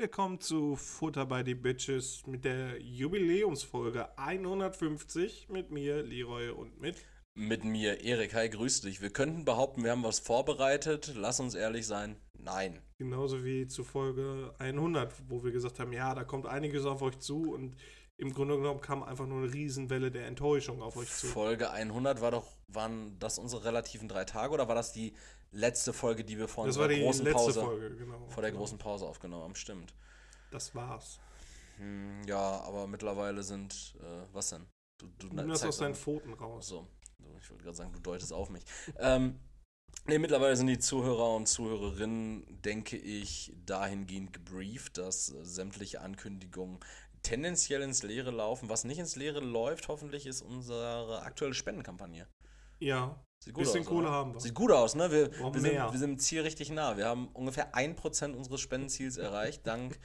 Willkommen zu Futter by the Bitches mit der Jubiläumsfolge 150 mit mir, Leroy und mit. Mit mir, Erik. Hi, grüß dich. Wir könnten behaupten, wir haben was vorbereitet. Lass uns ehrlich sein. Nein. Genauso wie zu Folge 100, wo wir gesagt haben, ja, da kommt einiges auf euch zu und im Grunde genommen kam einfach nur eine Riesenwelle der Enttäuschung auf euch zu. Folge 100 war doch, waren das unsere relativen drei Tage oder war das die letzte Folge, die wir vor das die großen Pause, Folge, genau. vor der genau. großen Pause aufgenommen haben? Stimmt. Das war's. Hm, ja, aber mittlerweile sind, äh, was denn? Du, du Nimm das zeigst aus deinen Pfoten raus. So, ich wollte gerade sagen, du deutest auf mich. ähm, nee, mittlerweile sind die Zuhörer und Zuhörerinnen, denke ich, dahingehend gebrieft, dass äh, sämtliche Ankündigungen tendenziell ins Leere laufen. Was nicht ins Leere läuft, hoffentlich, ist unsere aktuelle Spendenkampagne. Ja, Sieht Bisschen aus, Kohle oder? haben wir. Sieht gut aus, ne? Wir, wir, sind, wir sind im Ziel richtig nah. Wir haben ungefähr 1% unseres Spendenziels erreicht, dank,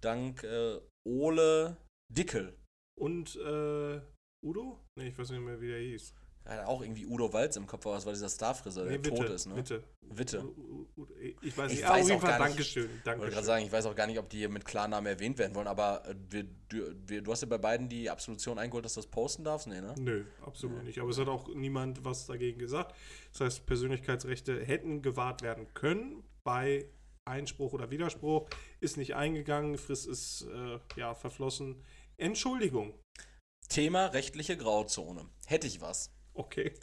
dank äh, Ole Dickel. und äh, Udo? Nee, ich weiß nicht mehr, wie der hieß. Hat auch irgendwie Udo Walz im Kopf, aber das war dieser Starfriseur, der Nee, tot ist, ne? Bitte. Witte. U- Ich weiß Ich nicht, aber weiß auf jeden auch Fall gar nicht- Dankeschön. Ich wollte gerade sagen, ich weiß auch gar nicht, ob die hier mit Klarnamen erwähnt werden wollen, aber äh, wir, du, wir, du hast ja bei beiden die Absolution eingeholt, dass du das posten darfst? Nee, ne? Nö, absolut Nee. nicht. Aber es hat auch niemand was dagegen gesagt. Das heißt, Persönlichkeitsrechte hätten gewahrt werden können bei Einspruch oder Widerspruch. Ist nicht eingegangen, Frist ist äh, ja verflossen. Entschuldigung. Thema rechtliche Grauzone. Hätte ich was. Okay.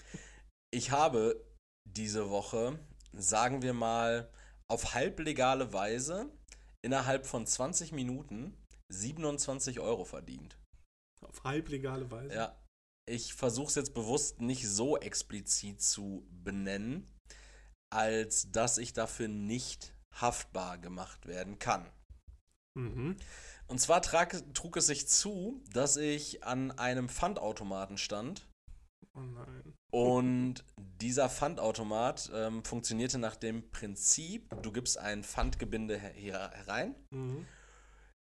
Ich habe diese Woche, sagen wir mal, auf halblegale Weise innerhalb von 20 Minuten 27 Euro verdient. Auf halblegale Weise. Ja. Ich versuche es jetzt bewusst nicht so explizit zu benennen, als dass ich dafür nicht haftbar gemacht werden kann. Mhm. Und zwar trag, trug es sich zu, dass ich an einem Pfandautomaten stand. Und dieser Pfandautomat ähm, funktionierte nach dem Prinzip, du gibst ein Pfandgebinde her hier herein, Mhm.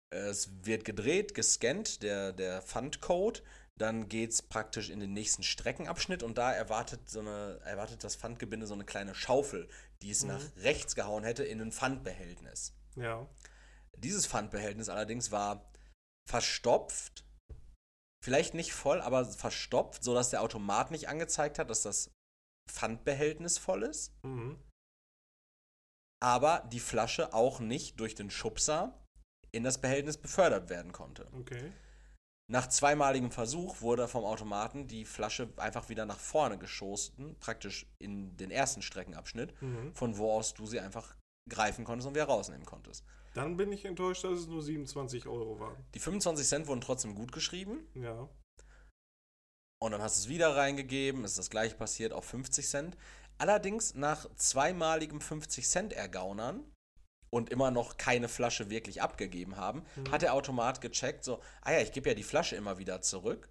es wird gedreht, gescannt, der, der Pfandcode, dann geht es praktisch in den nächsten Streckenabschnitt und da erwartet, so eine, erwartet das Pfandgebinde so eine kleine Schaufel, die es Mhm. nach rechts gehauen hätte in ein Pfandbehältnis. Ja. Dieses Pfandbehältnis allerdings war verstopft, vielleicht nicht voll, aber verstopft, sodass der Automat nicht angezeigt hat, dass das Pfandbehältnis voll ist, Mhm. aber die Flasche auch nicht durch den Schubser in das Behältnis befördert werden konnte. Okay. Nach zweimaligem Versuch wurde vom Automaten die Flasche einfach wieder nach vorne geschossen, praktisch in den ersten Streckenabschnitt, Mhm. von wo aus du sie einfach greifen konntest und wieder rausnehmen konntest. Dann bin ich enttäuscht, dass es nur 27 Euro waren. Die 25 Cent wurden trotzdem gut geschrieben Ja. und dann hast du es wieder reingegeben, ist das gleiche passiert auf 50 Cent. Allerdings nach zweimaligem 50 Cent ergaunern und immer noch keine Flasche wirklich abgegeben haben, Mhm. hat der Automat gecheckt, so, ah ja, ich gebe ja die Flasche immer wieder zurück.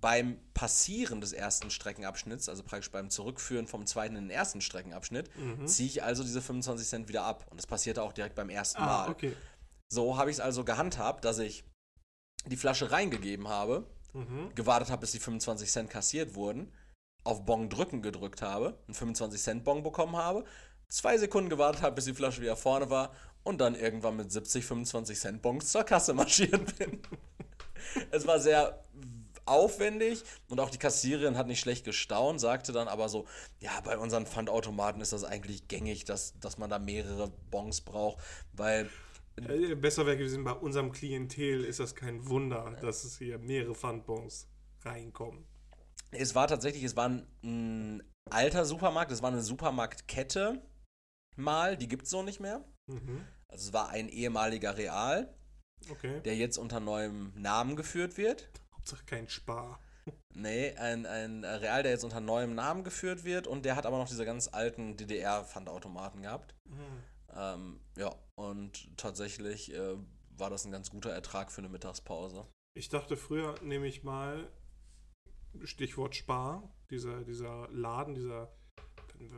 Beim Passieren des ersten Streckenabschnitts, also praktisch beim Zurückführen vom zweiten in den ersten Streckenabschnitt, Mhm. ziehe ich also diese 25 Cent wieder ab. Und das passierte auch direkt beim ersten Ah, Mal. okay. So habe ich es also gehandhabt, dass ich die Flasche reingegeben habe, Mhm. gewartet habe, bis die 25 Cent kassiert wurden, auf Bon drücken gedrückt habe, einen 25 Cent Bon bekommen habe, zwei Sekunden gewartet habe, bis die Flasche wieder vorne war und dann irgendwann mit 70, 25 Cent Bons zur Kasse marschiert bin. es war sehr aufwendig und auch die Kassiererin hat nicht schlecht gestaunt, sagte dann aber so, ja, bei unseren Pfandautomaten ist das eigentlich gängig, dass, dass man da mehrere Bons braucht, weil Äh, Besser wäre gewesen, bei unserem Klientel ist das kein Wunder, dass es hier mehrere Pfandbons reinkommen. Es war tatsächlich, es war ein, ein alter Supermarkt, es war eine Supermarktkette mal, die gibt es so nicht mehr. Mhm. Also es war ein ehemaliger Real, Okay. der jetzt unter neuem Namen geführt wird. Hauptsache kein Spar. Nee, ein, ein Real, der jetzt unter neuem Namen geführt wird und der hat aber noch diese ganz alten DDR-Pfandautomaten gehabt. Mhm. Ähm, ja, und tatsächlich äh, war das ein ganz guter Ertrag für eine Mittagspause. Ich dachte früher, nehme ich mal, Stichwort Spar, dieser, dieser Laden, dieser,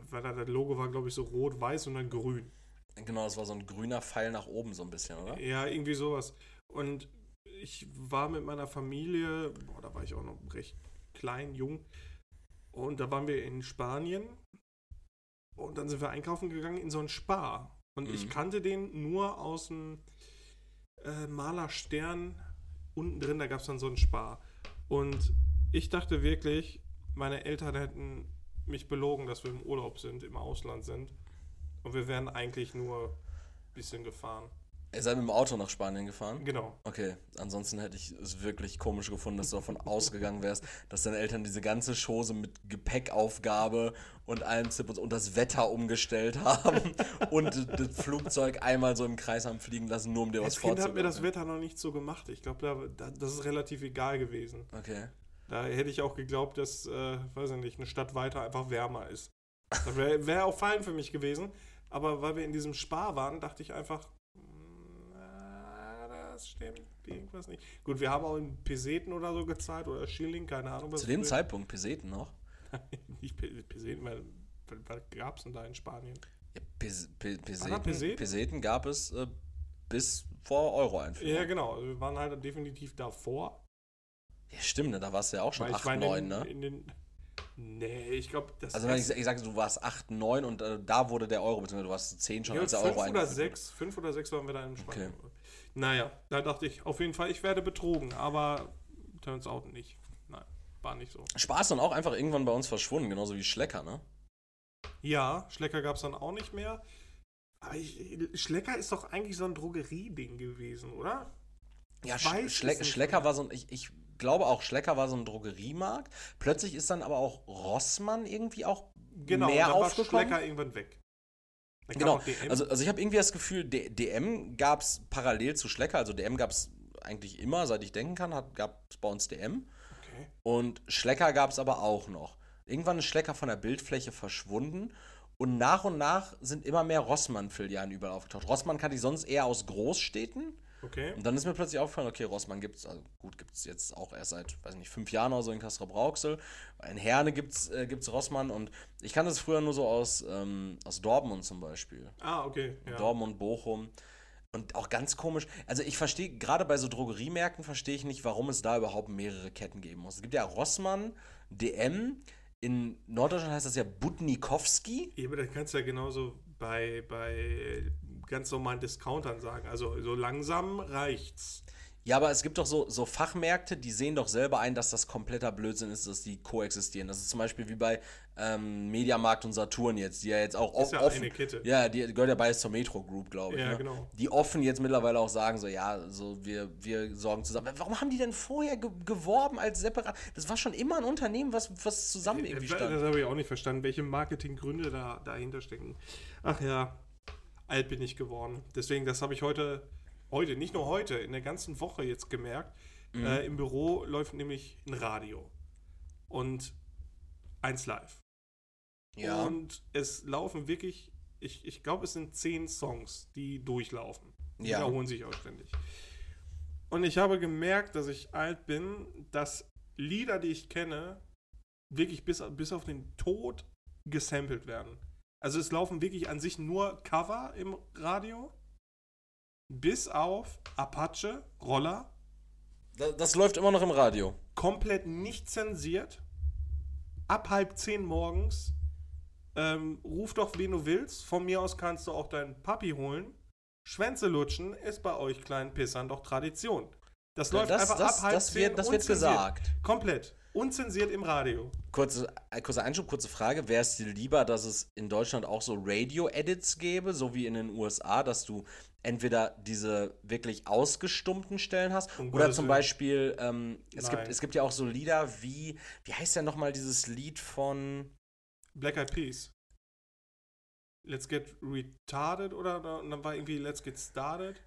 weil da das Logo war, glaube ich, so rot-weiß und dann grün. Genau, das war so ein grüner Pfeil nach oben so ein bisschen, oder? Ja, irgendwie sowas. Und ich war mit meiner Familie, boah, da war ich auch noch recht klein, jung. Und da waren wir in Spanien. Und dann sind wir einkaufen gegangen in so ein Spar. Und ich kannte den nur aus dem äh, Maler Stern. Unten drin, da gab es dann so einen Spar. Und ich dachte wirklich, meine Eltern hätten mich belogen, dass wir im Urlaub sind, im Ausland sind. Und wir wären eigentlich nur ein bisschen gefahren. Ihr seid mit dem Auto nach Spanien gefahren? Genau. Okay, ansonsten hätte ich es wirklich komisch gefunden, dass du davon ausgegangen wärst, dass deine Eltern diese ganze Chose mit Gepäckaufgabe und allem Zip und, und das Wetter umgestellt haben und das Flugzeug einmal so im Kreis haben fliegen lassen, nur um dir was Kind hat mir das Wetter noch nicht so gemacht. Ich glaube, da, da, das ist relativ egal gewesen. Okay. Da hätte ich auch geglaubt, dass, äh, weiß ich nicht, eine Stadt weiter einfach wärmer ist. Das wäre wär auch fein für mich gewesen. Aber weil wir in diesem Spar waren, dachte ich einfach, das stimmt irgendwas nicht. Gut, wir haben auch in Peseten oder so gezahlt oder Schilling, keine Ahnung. Was Zu dem Zeitpunkt Peseten noch? Nicht Pe- Peseten, weil, was gab es denn da in Spanien? Ja, Pes Pe Peseten, Peseten? Peseten gab es äh, bis vor Euro-Einführung. Ja, genau. Also wir waren halt definitiv davor. Ja, stimmt, ne? da warst du ja auch schon Weil 8, meine, 9, in, ne? in den, nee, ich glaube, das Also wenn ich, ich sage, du warst 8, 9 und äh, da wurde der Euro, beziehungsweise du warst 10 schon, Ja, als der Euro oder eingeführt sechs, fünf oder sechs waren wir da in Spanien. Okay. Naja, da dachte ich auf jeden Fall, ich werde betrogen, aber turns out nicht. Nein, war nicht so. Spaß dann auch einfach irgendwann bei uns verschwunden, genauso wie Schlecker, ne? Ja, Schlecker gab es dann auch nicht mehr. Aber ich, Schlecker ist doch eigentlich so ein Drogerieding gewesen, oder? Ja, Ich Sch Schle Schlecker mehr. war so ein, ich, ich glaube auch, Schlecker war so ein Drogeriemarkt. Plötzlich ist dann aber auch Rossmann irgendwie auch Genau, mehr und dann aufgekommen. Schlecker irgendwann weg. Genau, also, also ich habe irgendwie das Gefühl, D DM gab es parallel zu Schlecker, also DM gab es eigentlich immer, seit ich denken kann, gab es bei uns DM. okay. Und Schlecker gab es aber auch noch. Irgendwann ist Schlecker von der Bildfläche verschwunden und nach und nach sind immer mehr Rossmann-Filialen überall aufgetaucht. Rossmann kannte ich sonst eher aus Großstädten. Okay. Und dann ist mir plötzlich aufgefallen, okay, Rossmann gibt es, also gut, gibt es jetzt auch erst seit, weiß nicht, fünf Jahren oder so in Kastrop-Rauxel. In Herne gibt es äh, gibt's Rossmann und ich kannte es früher nur so aus, ähm, aus Dortmund zum Beispiel. Ah, okay. Ja. Dortmund, Bochum. Und auch ganz komisch, also ich verstehe, gerade bei so Drogeriemärkten verstehe ich nicht, warum es da überhaupt mehrere Ketten geben muss. Es gibt ja Rossmann, DM, in Norddeutschland heißt das ja Butnikowski. Aber das kannst du ja genauso bei, bei ganz normalen Discountern sagen. Also so langsam reicht's. Ja, aber es gibt doch so, so Fachmärkte, die sehen doch selber ein, dass das kompletter Blödsinn ist, dass die koexistieren. Das ist zum Beispiel wie bei ähm, Mediamarkt und Saturn jetzt, die ja jetzt auch Ist ja offen. eine Kette. Ja, die gehört ja beides zur Metro Group, glaube ich. Ja, ne? genau. Die offen jetzt mittlerweile auch sagen, so, ja, so, wir, wir sorgen zusammen. Warum haben die denn vorher ge geworben als separat? Das war schon immer ein Unternehmen, was, was zusammen irgendwie Das, stand. das habe ich auch nicht verstanden, welche Marketinggründe da dahinter stecken. Ach ja, alt bin ich geworden. Deswegen, das habe ich heute, heute, nicht nur heute, in der ganzen Woche jetzt gemerkt. Mhm. Äh, Im Büro läuft nämlich ein Radio und eins live. Ja. Und es laufen wirklich, ich, ich glaube, es sind zehn Songs, die durchlaufen. Die Ja. wiederholen sich auch ständig. Und ich habe gemerkt, dass ich alt bin, dass Lieder, die ich kenne, wirklich bis, bis auf den Tod gesampelt werden. Also es laufen wirklich an sich nur Cover im Radio, bis auf Apache, Roller, Das, das läuft immer noch im Radio. komplett nicht zensiert. Ab halb zehn morgens. Ähm, ruf doch, wen du willst. Von mir aus kannst du auch deinen Papi holen. Schwänze lutschen ist bei euch kleinen Pissern doch Tradition. Das läuft das, einfach das, ab halb das zehn. wird, das wird gesagt. Komplett. Unzensiert im Radio. Kurze, äh, kurzer Einschub, kurze Frage. Wäre es dir lieber, dass es in Deutschland auch so Radio-Edits gäbe, so wie in den USA, dass du entweder diese wirklich ausgestummten Stellen hast Um oder zum. Beispiel, ähm, es, gibt, es gibt ja auch so Lieder wie, wie heißt ja nochmal dieses Lied von, Black Eyed Peas. Let's get retarded oder, und dann war irgendwie Let's get started.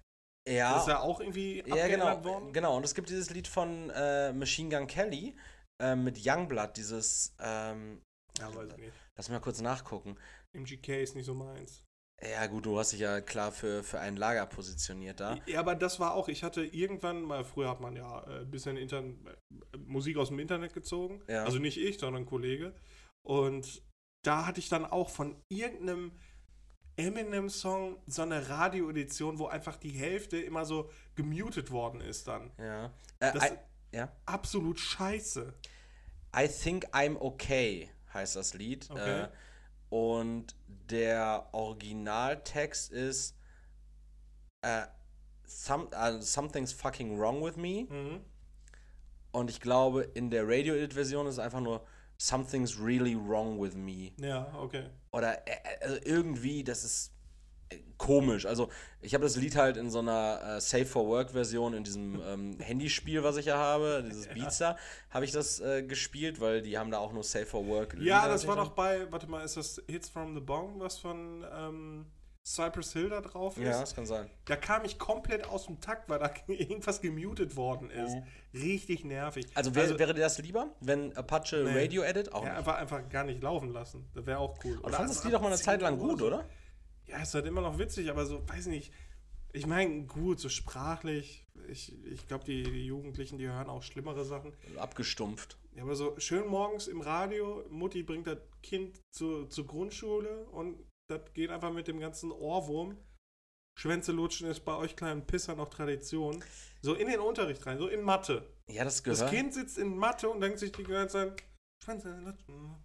ja, Das ist ja auch irgendwie ja genau, worden. genau, und es gibt dieses Lied von äh, Machine Gun Kelly äh, mit Youngblood, dieses, ähm, Ja, weiß ich nicht. lass mich mal kurz nachgucken. MGK ist nicht so meins. Ja gut, du hast dich ja klar für, für ein Lager positioniert da. Ja, aber das war auch, ich hatte irgendwann mal, früher hat man ja äh, ein bisschen Intern äh, Musik aus dem Internet gezogen. Ja. Also nicht ich, sondern ein Kollege. Und da hatte ich dann auch von irgendeinem Eminem-Song so eine Radioedition, wo einfach die Hälfte immer so gemutet worden ist dann. Ja. Äh, Das- ja. Absolut scheiße. I Think I'm Okay heißt das Lied. Okay. Äh, Und der Originaltext ist äh, some, uh, Something's fucking wrong with me. Mhm. Und ich glaube, in der Radio-Edit-Version ist es einfach nur Something's really wrong with me. Ja, okay. Oder äh, also irgendwie, das ist äh, komisch. Also, ich habe das Lied halt in so einer äh, Safe for Work-Version, in diesem ähm, Handyspiel, was ich ja habe, dieses Ja. Habe ich das äh, gespielt, weil die haben da auch nur Safe for Work. Ja, das war doch bei, warte mal, ist das Hits from the Bong, was von ähm, Cypress Hill da drauf ist? Ja, das kann sein. Da kam ich komplett aus dem Takt, weil da irgendwas gemutet worden ist. Richtig nervig. Also, wär, wäre dir das lieber, wenn Apache Nee. Radio Edit auch ja, nicht? einfach, einfach gar nicht laufen lassen. Das wäre auch cool. Aber du fandest also die doch mal eine Zeit lang 10 Uhr gut, so. Ja, ist halt immer noch witzig, aber so, weiß nicht. Ich meine, gut, so sprachlich. Ich, ich glaube, die, die Jugendlichen, die hören auch schlimmere Sachen. Abgestumpft. Ja, aber so schön morgens im Radio, Mutti bringt das Kind zu, zur Grundschule und das geht einfach mit dem ganzen Ohrwurm. Schwänze lutschen ist bei euch kleinen Pisser noch Tradition. So in den Unterricht rein, so in Mathe. Ja, das Das gehört. Kind sitzt in Mathe und denkt sich die ganze Zeit, Schwänze lutschen.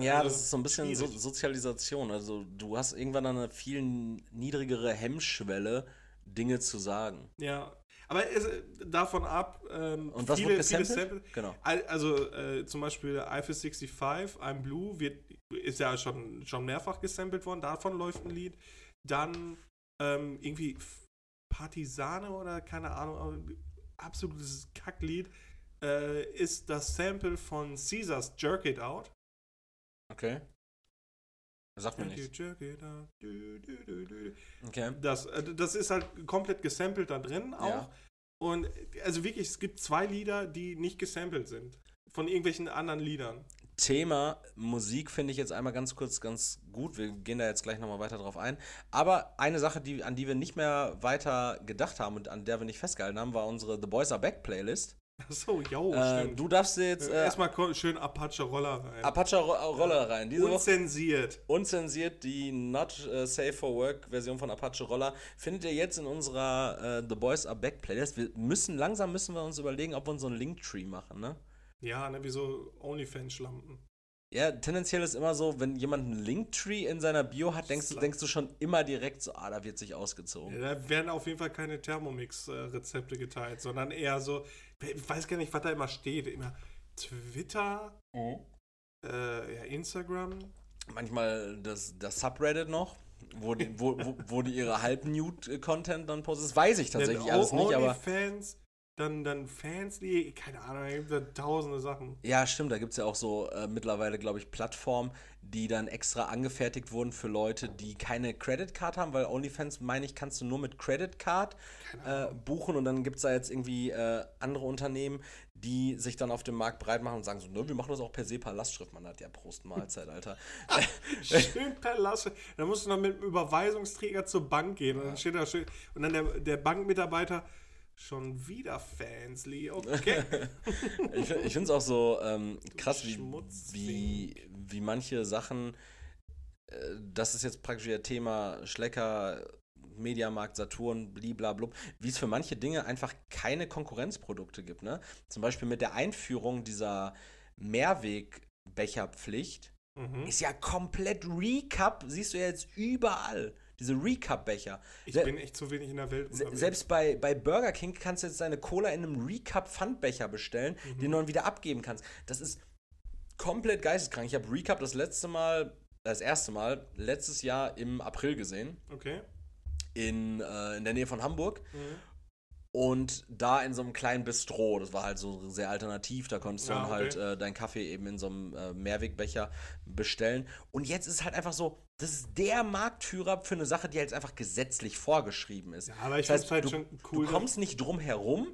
Ja, Also, das ist so ein bisschen so. Sozialisation. Also du hast irgendwann eine viel niedrigere Hemmschwelle, Dinge zu sagen. Ja, aber es, davon ab, ähm, Und was viele, wird viele gesampelt? Samples, Genau. Al- Also äh, zum Beispiel Eiffel 65, I'm Blue, wird, ist ja schon, schon mehrfach gesampelt worden, davon läuft ein Lied. Dann ähm, irgendwie Partisane oder keine Ahnung, absolutes Kacklied, äh, ist das Sample von Caesars Jerk It Out. Okay. Sagt mir du. Okay. Das, äh, das ist halt komplett gesampelt da drin auch. Ja. Und also wirklich, es gibt zwei Lieder, die nicht gesampelt sind. Von irgendwelchen anderen Liedern. Thema Musik finde ich jetzt einmal ganz kurz ganz gut. Wir gehen da jetzt gleich nochmal weiter drauf ein. Aber eine Sache, die, an die wir nicht mehr weiter gedacht haben und an der wir nicht festgehalten haben, war unsere The Boys Are Back Playlist. Achso, jo, äh, stimmt. du darfst dir jetzt äh, Erstmal ko- schön Apache Roller rein. Apache Ro Roller rein. Diese Woche Unzensiert. unzensiert die Not äh, Safe for Work Version von Apache Roller findet ihr jetzt in unserer äh, The Boys Are Back Playlist. Wir müssen langsam müssen wir uns überlegen, ob wir uns so einen Linktree machen, ne? Ja, ne, wie so Onlyfans-Schlampen. Ja, tendenziell ist immer so, wenn jemand einen Linktree in seiner Bio hat, denkst denkst du schon immer direkt so, ah, da wird sich ausgezogen. Ja, da werden auf jeden Fall keine Thermomix-Rezepte geteilt, sondern eher so, ich weiß gar nicht, was da immer steht. Immer Twitter, äh, ja, Instagram. Manchmal das, das Subreddit noch, wo die, wo, wo, wo die ihre halb-Nude-Content dann posten. Das weiß ich tatsächlich dann alles nicht, aber. Onlyfans, dann, dann Fans, die, keine Ahnung, da gibt es tausende Sachen. Ja, stimmt, da gibt es ja auch so äh, mittlerweile, glaube ich, Plattformen, die dann extra angefertigt wurden für Leute, die keine Credit Card haben, weil OnlyFans, meine ich, kannst du nur mit Credit Card äh, buchen und dann gibt es da jetzt irgendwie äh, andere Unternehmen, die sich dann auf dem Markt breit machen und sagen so, ne, wir machen das auch per SEPA Lastschrift. Man hat ja Prost Mahlzeit, Alter. Schön per Lasche. Da musst du noch mit dem Überweisungsträger zur Bank gehen. Und dann steht da schön. Und dann der, der Bankmitarbeiter. Schon wieder Fansly, okay. ich ich finde es auch so ähm, krass, wie, wie, wie manche Sachen, äh, das ist jetzt praktisch wieder Thema Schlecker, Mediamarkt, Saturn, bliblablub, wie es für manche Dinge einfach keine Konkurrenzprodukte gibt. Ne? Zum Beispiel mit der Einführung dieser Mehrwegbecherpflicht mhm. ist ja komplett Recap, siehst du ja jetzt überall. Diese Recap-Becher. Ich Se- bin echt zu wenig in der Welt. Unterwegs. selbst bei, bei Burger King kannst du jetzt deine Cola in einem Recap-Pfandbecher bestellen, den du dann wieder abgeben kannst. Das ist komplett geisteskrank. Ich habe Recap das letzte Mal, das erste Mal, letztes Jahr im April gesehen, Okay. in, äh, in der Nähe von Hamburg. Mhm. Und da in so einem kleinen Bistro, das war halt so sehr alternativ, da konntest du Ja, dann okay. halt äh, deinen Kaffee eben in so einem äh, Mehrwegbecher bestellen. Und jetzt ist es halt einfach so, das ist der Marktführer für eine Sache, die halt einfach gesetzlich vorgeschrieben ist. Ja, aber ich Das heißt, halt du, schon cool. Du kommst nicht drum herum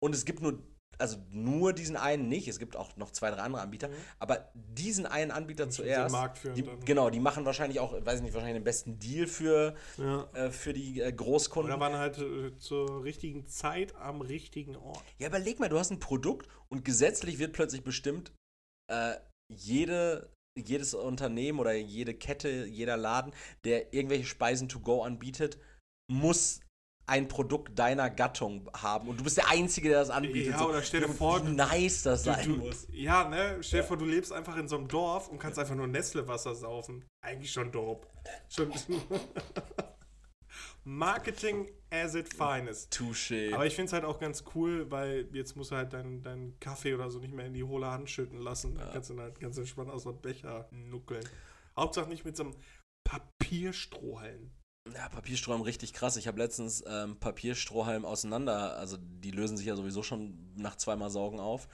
und es gibt nur, also nur diesen einen nicht, es gibt auch noch zwei, drei andere Anbieter, aber diesen einen Anbieter zuerst, sehr marktführend die, genau, die machen wahrscheinlich auch, weiß ich nicht, wahrscheinlich den besten Deal für, ja. äh, für die äh, Großkunden. Oder waren halt äh, zur richtigen Zeit am richtigen Ort. Ja, überleg mal, du hast ein Produkt und gesetzlich wird plötzlich bestimmt, äh, jede, jedes Unternehmen oder jede Kette, jeder Laden, der irgendwelche Speisen to go anbietet, muss ein Produkt deiner Gattung haben und du bist der Einzige, der das anbietet. Ja, so, oder stell dir wie vor, nice das Du, sein du, muss. ja, ne? Stell dir vor, du lebst einfach in so einem Dorf und kannst einfach nur Nestle-Wasser saufen. Eigentlich schon dope. Schon. Marketing as it finest. Touché. Aber ich finde es halt auch ganz cool, weil jetzt musst du halt deinen dein Kaffee oder so nicht mehr in die hohle Hand schütten lassen. Dann kannst du halt ganz entspannt aus dem Becher nuckeln. Hauptsache nicht mit so einem Papierstrohhalm. Ja, Papierstrohhalm richtig krass. Ich habe letztens ähm, Papierstrohhalm auseinander, also die lösen sich ja sowieso schon nach zweimal Saugen auf.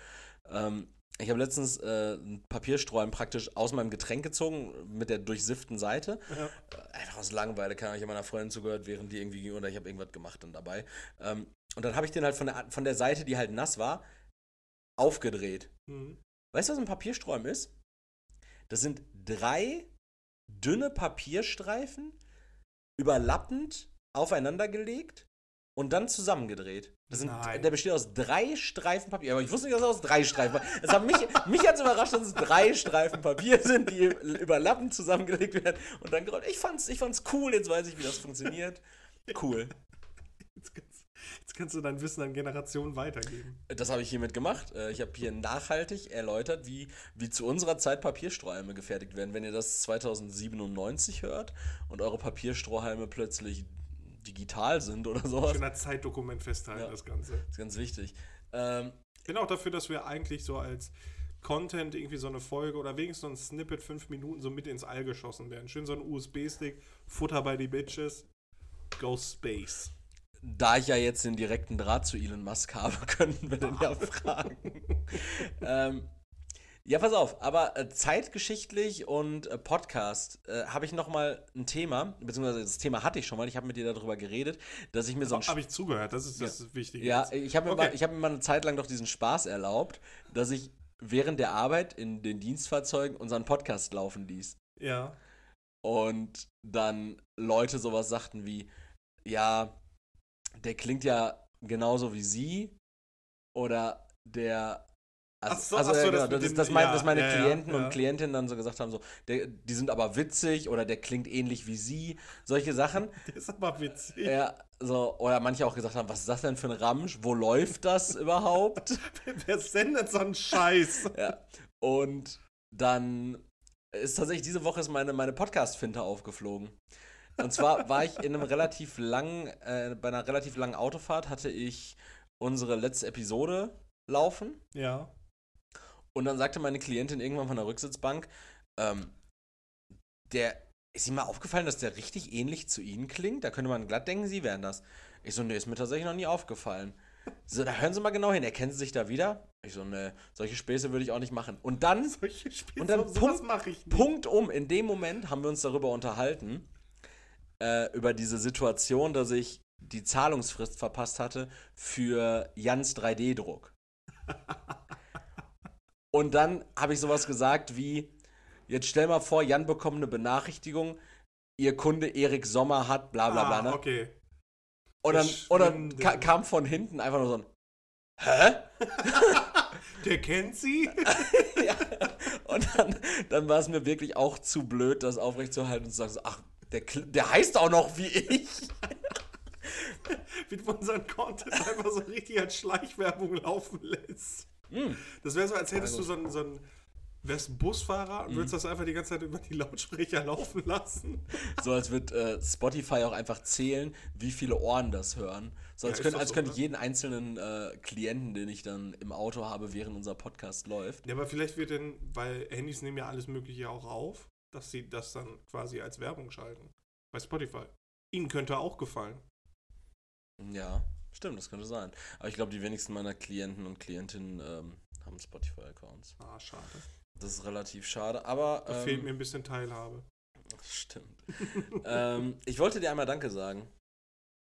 Ähm, ich habe letztens äh, einen Papierstrohhalm praktisch aus meinem Getränk gezogen mit der durchsifften Seite. Ja. Äh, Einfach aus Langeweile, kann ich habe meiner Freundin zugehört, während die irgendwie ging oder ich habe irgendwas gemacht dann dabei. Ähm, und dann habe ich den halt von der, von der Seite, die halt nass war, aufgedreht. Mhm. Weißt du, was ein Papierstrohhalm ist? Das sind drei dünne Papierstreifen, überlappend aufeinander gelegt und dann zusammengedreht. Das sind, der besteht aus drei Streifen Papier. Aber ich wusste nicht, dass es aus drei Streifen Es hat mich, mich hat es überrascht, dass es drei Streifen Papier sind, die überlappend zusammengelegt werden und dann gerollt. Ich fand's, ich fand's cool, jetzt weiß ich, wie das funktioniert. Cool. Jetzt, jetzt kannst du dein Wissen an Generationen weitergeben. Das habe ich hiermit gemacht. Äh, Ich habe hier nachhaltig erläutert, wie, wie zu unserer Zeit Papierstrohhalme gefertigt werden. Wenn ihr das 2097 hört und eure Papierstrohhalme plötzlich digital sind oder sowas, Schöner Zeitdokument festhalten, Ja. das Ganze. ist ganz wichtig. Ähm, Ich bin auch dafür, dass wir eigentlich so als Content irgendwie so eine Folge oder wenigstens so ein Snippet fünf Minuten so mit ins All geschossen werden. Schön so ein USB-Stick, Futter bei die Bitches, Go Space. Da ich ja jetzt den direkten Draht zu Elon Musk habe, könnten wir den ja fragen. ähm, ja, pass auf, aber äh, zeitgeschichtlich und äh, Podcast äh, habe ich noch mal ein Thema, beziehungsweise das Thema hatte ich schon mal, ich habe mit dir darüber geredet, dass ich mir so ein Habe ich zugehört, das ist das Wichtige. Ja, ich habe mir, Okay. mal- ich hab mir mal eine Zeit lang doch diesen Spaß erlaubt, dass ich während der Arbeit in den Dienstfahrzeugen unseren Podcast laufen ließ. ja. Und dann Leute sowas sagten wie, ja, der klingt ja genauso wie sie oder der Ach so, also ach so, das genau, das, dem- ist, das, mein, ja, das meine ja, Klienten ja. und Klientinnen dann so gesagt haben, so, der, die sind aber witzig oder der klingt ähnlich wie sie, solche Sachen. Das ist aber witzig. Ja, so, oder manche auch gesagt haben, was ist das denn für ein Ramsch? Wo läuft das überhaupt? Wer sendet so einen Scheiß? ja. Und dann ist tatsächlich diese Woche ist meine, meine Podcast-Finte aufgeflogen. Und zwar war ich in einem relativ langen, äh, bei einer relativ langen Autofahrt hatte ich unsere letzte Episode laufen. Ja. Und dann sagte meine Klientin irgendwann von der Rücksitzbank, ähm, der, ist ihm mal aufgefallen, dass der richtig ähnlich zu Ihnen klingt? Da könnte man glatt denken, Sie wären das. Ich so, nee, ist mir tatsächlich noch nie aufgefallen. So, da hören Sie mal genau hin, erkennen Sie sich da wieder? Ich so, nee, solche Späße würde ich auch nicht machen. Und dann, Solche Spiele, Und dann Punkt- mache ich nicht. Punkt um, in dem Moment haben wir uns darüber unterhalten, äh, über diese Situation, dass ich die Zahlungsfrist verpasst hatte für Jans 3D-Druck. Und dann habe ich sowas gesagt wie, jetzt stell mal vor, Jan bekommt eine Benachrichtigung, ihr Kunde Erik Sommer hat bla bla bla. ah, Ne? okay. Und dann, und dann ka kam von hinten einfach nur so ein Hä? Der kennt sie? ja. Und dann, dann war es mir wirklich auch zu blöd, das aufrechtzuerhalten und zu sagen, so, ach, der, der heißt auch noch wie ich. Du unseren Content einfach so richtig als Schleichwerbung laufen lässt. Hm. Das wäre so, als hättest Also- du so einen, so wärst Busfahrer und würdest das einfach die ganze Zeit über die Lautsprecher laufen lassen. So als wird äh, Spotify auch einfach zählen, wie viele Ohren das hören. So als, Ja, könnte, so, könnte ne? ich jeden einzelnen äh, Klienten, den ich dann im Auto habe, während unser Podcast läuft. Ja, aber vielleicht wird denn, weil Handys nehmen ja alles Mögliche auch auf, dass sie das dann quasi als Werbung schalten. Bei Spotify. Ihnen könnte auch gefallen. Ja, stimmt, das könnte sein. Aber ich glaube, die wenigsten meiner Klienten und Klientinnen ähm, haben Spotify-Accounts. Ah, schade. Das ist relativ schade, aber. Da ähm, fehlt mir ein bisschen Teilhabe. Stimmt. ähm, ich wollte dir einmal Danke sagen,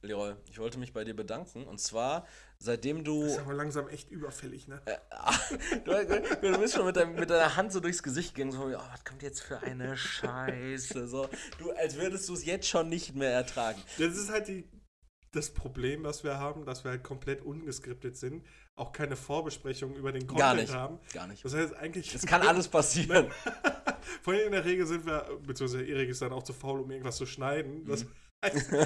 Leroy. Ich wollte mich bei dir bedanken. Und zwar, seitdem du. Das ist aber langsam echt überfällig, ne? Äh, du, du bist schon mit, deinem, mit deiner Hand so durchs Gesicht gegangen, so, oh, was kommt jetzt für eine Scheiße. So, du, als würdest du es jetzt schon nicht mehr ertragen. Das ist halt die, das Problem, was wir haben, dass wir halt komplett ungeskriptet sind, auch keine Vorbesprechung über den Content Gar nicht. haben. Gar nicht. Das heißt eigentlich. Es kann alles passieren. Vor allem in der Regel sind wir, beziehungsweise Erik ist dann auch zu faul, um irgendwas zu schneiden. Das Mhm. Also,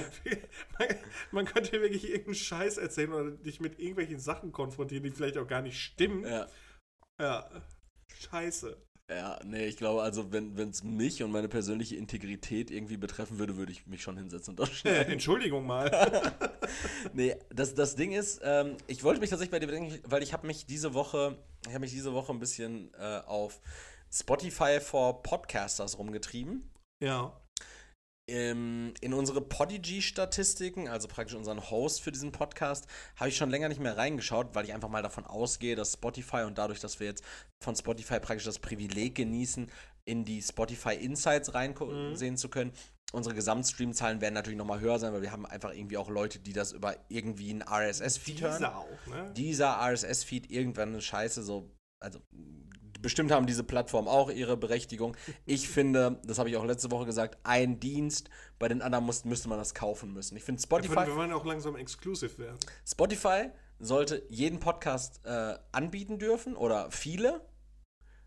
man, man könnte wirklich irgendeinen Scheiß erzählen oder dich mit irgendwelchen Sachen konfrontieren, die vielleicht auch gar nicht stimmen. Ja. Ja. Scheiße. Ja, nee, ich glaube, also wenn es mich und meine persönliche Integrität irgendwie betreffen würde, würde ich mich schon hinsetzen und Äh, ausschneiden. Entschuldigung mal. nee, das, das Ding ist, ähm, ich wollte mich tatsächlich bei dir bedenken, weil ich habe mich diese Woche, ich habe mich diese Woche ein bisschen äh, auf Spotify for Podcasters rumgetrieben. ja. Ähm, in unsere Podigy-Statistiken, also praktisch unseren Host für diesen Podcast, habe ich schon länger nicht mehr reingeschaut, weil ich einfach mal davon ausgehe, dass Spotify und dadurch, dass wir jetzt von Spotify praktisch das Privileg genießen, in die Spotify Insights reinsehen zu können, unsere Gesamtstreamzahlen werden natürlich nochmal höher sein, weil wir haben einfach irgendwie auch Leute, die das über irgendwie einen RSS-Feed hören Dieser auch, ne? dieser RSS-Feed irgendwann eine Scheiße, so, also bestimmt haben diese Plattformen auch ihre Berechtigung. Ich finde, das habe ich auch letzte Woche gesagt, ein Dienst, bei den anderen muss, müsste man das kaufen müssen. Ich finde Wir Spotify, wollen auch langsam exclusive werden. Spotify sollte jeden Podcast äh, anbieten dürfen oder viele.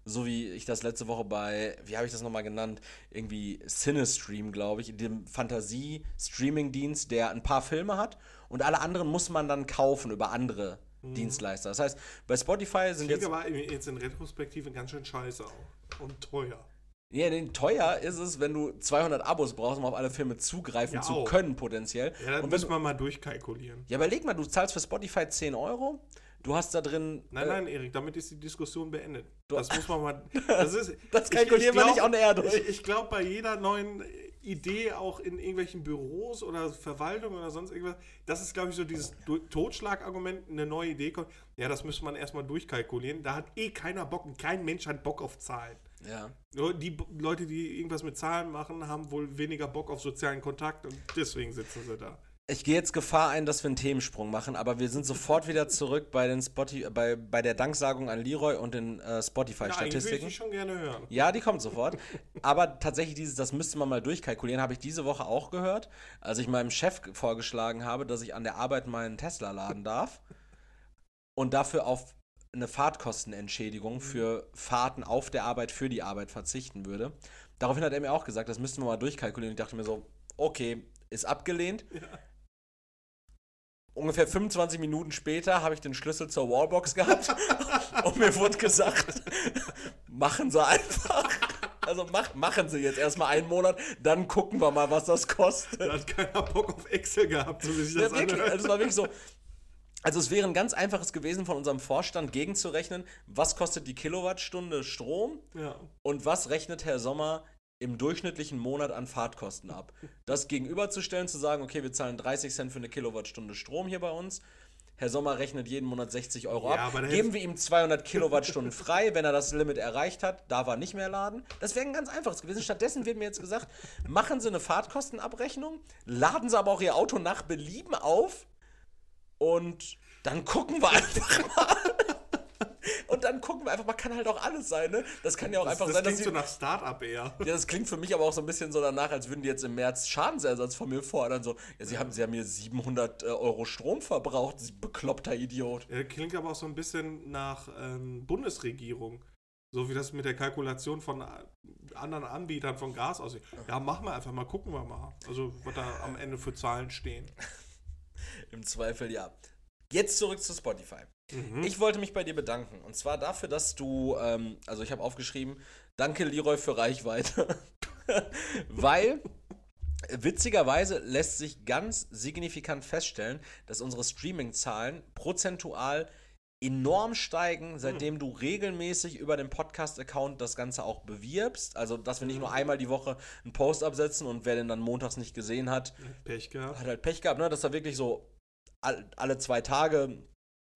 So wie ich das letzte Woche bei, wie habe ich das nochmal genannt? Irgendwie Cinestream, glaube ich, dem Fantasie-Streaming-Dienst, der ein paar Filme hat und alle anderen muss man dann kaufen über andere Dienstleister. Das heißt, bei Spotify sind Klingt jetzt. aber jetzt in Retrospektive ganz schön scheiße auch. Und teuer. Ja, nee, teuer ist es, wenn du 200 Abos brauchst, um auf alle Filme zugreifen Ja, zu auch. können, potenziell. Ja, wenn müssen wir mal durchkalkulieren. ja, überleg mal, du zahlst für Spotify 10 Euro, du hast da drin. Nein, äh, nein, Erik, damit ist die Diskussion beendet. Das muss man mal. Das, ist, Das kalkulieren wir nicht on air durch. Ich, ich glaube, bei jeder neuen Idee, auch in irgendwelchen Büros oder Verwaltung oder sonst irgendwas, das ist, glaube ich, so dieses Totschlagargument, eine neue Idee kommt. Ja, das müsste man erstmal durchkalkulieren. Da hat eh keiner Bock und kein Mensch hat Bock auf Zahlen. Ja. Die Leute, die irgendwas mit Zahlen machen, haben wohl weniger Bock auf sozialen Kontakt und deswegen sitzen sie da. Ich gehe jetzt Gefahr ein, dass wir einen Themensprung machen, aber wir sind sofort wieder zurück bei, den Spotify, bei, bei der Danksagung an Leroy und den äh, Ja, Spotify-Statistiken. die schon gerne hören. Ja, die kommt sofort. Aber tatsächlich, dieses, das müsste man mal durchkalkulieren, habe ich diese Woche auch gehört, als ich meinem Chef vorgeschlagen habe, dass ich an der Arbeit meinen Tesla laden darf und dafür auf eine Fahrtkostenentschädigung für Fahrten auf der Arbeit für die Arbeit verzichten würde. Daraufhin hat er mir auch gesagt, das müssten wir mal durchkalkulieren. Ich dachte mir so, okay, ist abgelehnt. Ungefähr 25 Minuten später habe ich den Schlüssel zur Wallbox gehabt und mir wurde gesagt, machen Sie einfach. Also mach, machen Sie jetzt erstmal einen Monat, dann gucken wir mal, was das kostet. Da hat keiner Bock auf Excel gehabt, so wie sich Ja, das wirklich, anhört. also es war wirklich so. Also es wäre ein ganz einfaches gewesen von unserem Vorstand gegenzurechnen, was kostet die Kilowattstunde Strom Ja. und was rechnet Herr Sommer im durchschnittlichen Monat an Fahrtkosten ab. Das gegenüberzustellen, zu sagen, okay, wir zahlen 30 Cent für eine Kilowattstunde Strom hier bei uns. Herr Sommer rechnet jeden Monat 60 Euro Ja, ab. Geben wir ihm 200 Kilowattstunden frei. Wenn er das Limit erreicht hat, darf er nicht mehr laden. Das wäre ein ganz einfaches gewesen. Stattdessen wird mir jetzt gesagt, machen Sie eine Fahrtkostenabrechnung, laden Sie aber auch Ihr Auto nach Belieben auf und dann gucken wir einfach mal. Und dann gucken wir einfach mal, kann halt auch alles sein, ne? Das kann ja auch Das, einfach das sein, dass klingt so nach Start-up eher. ja, das klingt für mich aber auch so ein bisschen so danach, als würden die jetzt im März Schadensersatz von mir fordern. So, ja, sie haben, sie haben mir 700 äh, Euro Strom verbraucht, Sie bekloppter Idiot. Ja, klingt aber auch so ein bisschen nach ähm, Bundesregierung. So wie das mit der Kalkulation von äh, anderen Anbietern von Gas aussieht. Ja, machen wir einfach mal, gucken wir mal. Also, was da am Ende für Zahlen stehen. Im Zweifel ja. Jetzt zurück zu Spotify. Ich wollte mich bei dir bedanken. Und zwar dafür, dass du, ähm, also ich habe aufgeschrieben, danke Leroy für Reichweite. Weil witzigerweise lässt sich ganz signifikant feststellen, dass unsere Streaming-Zahlen prozentual enorm steigen, seitdem du regelmäßig über den Podcast-Account das Ganze auch bewirbst. Also, dass wir nicht nur einmal die Woche einen Post absetzen und wer den dann montags nicht gesehen hat, Pech gehabt. hat halt Pech gehabt, ne? dass da wirklich so all, alle zwei Tage,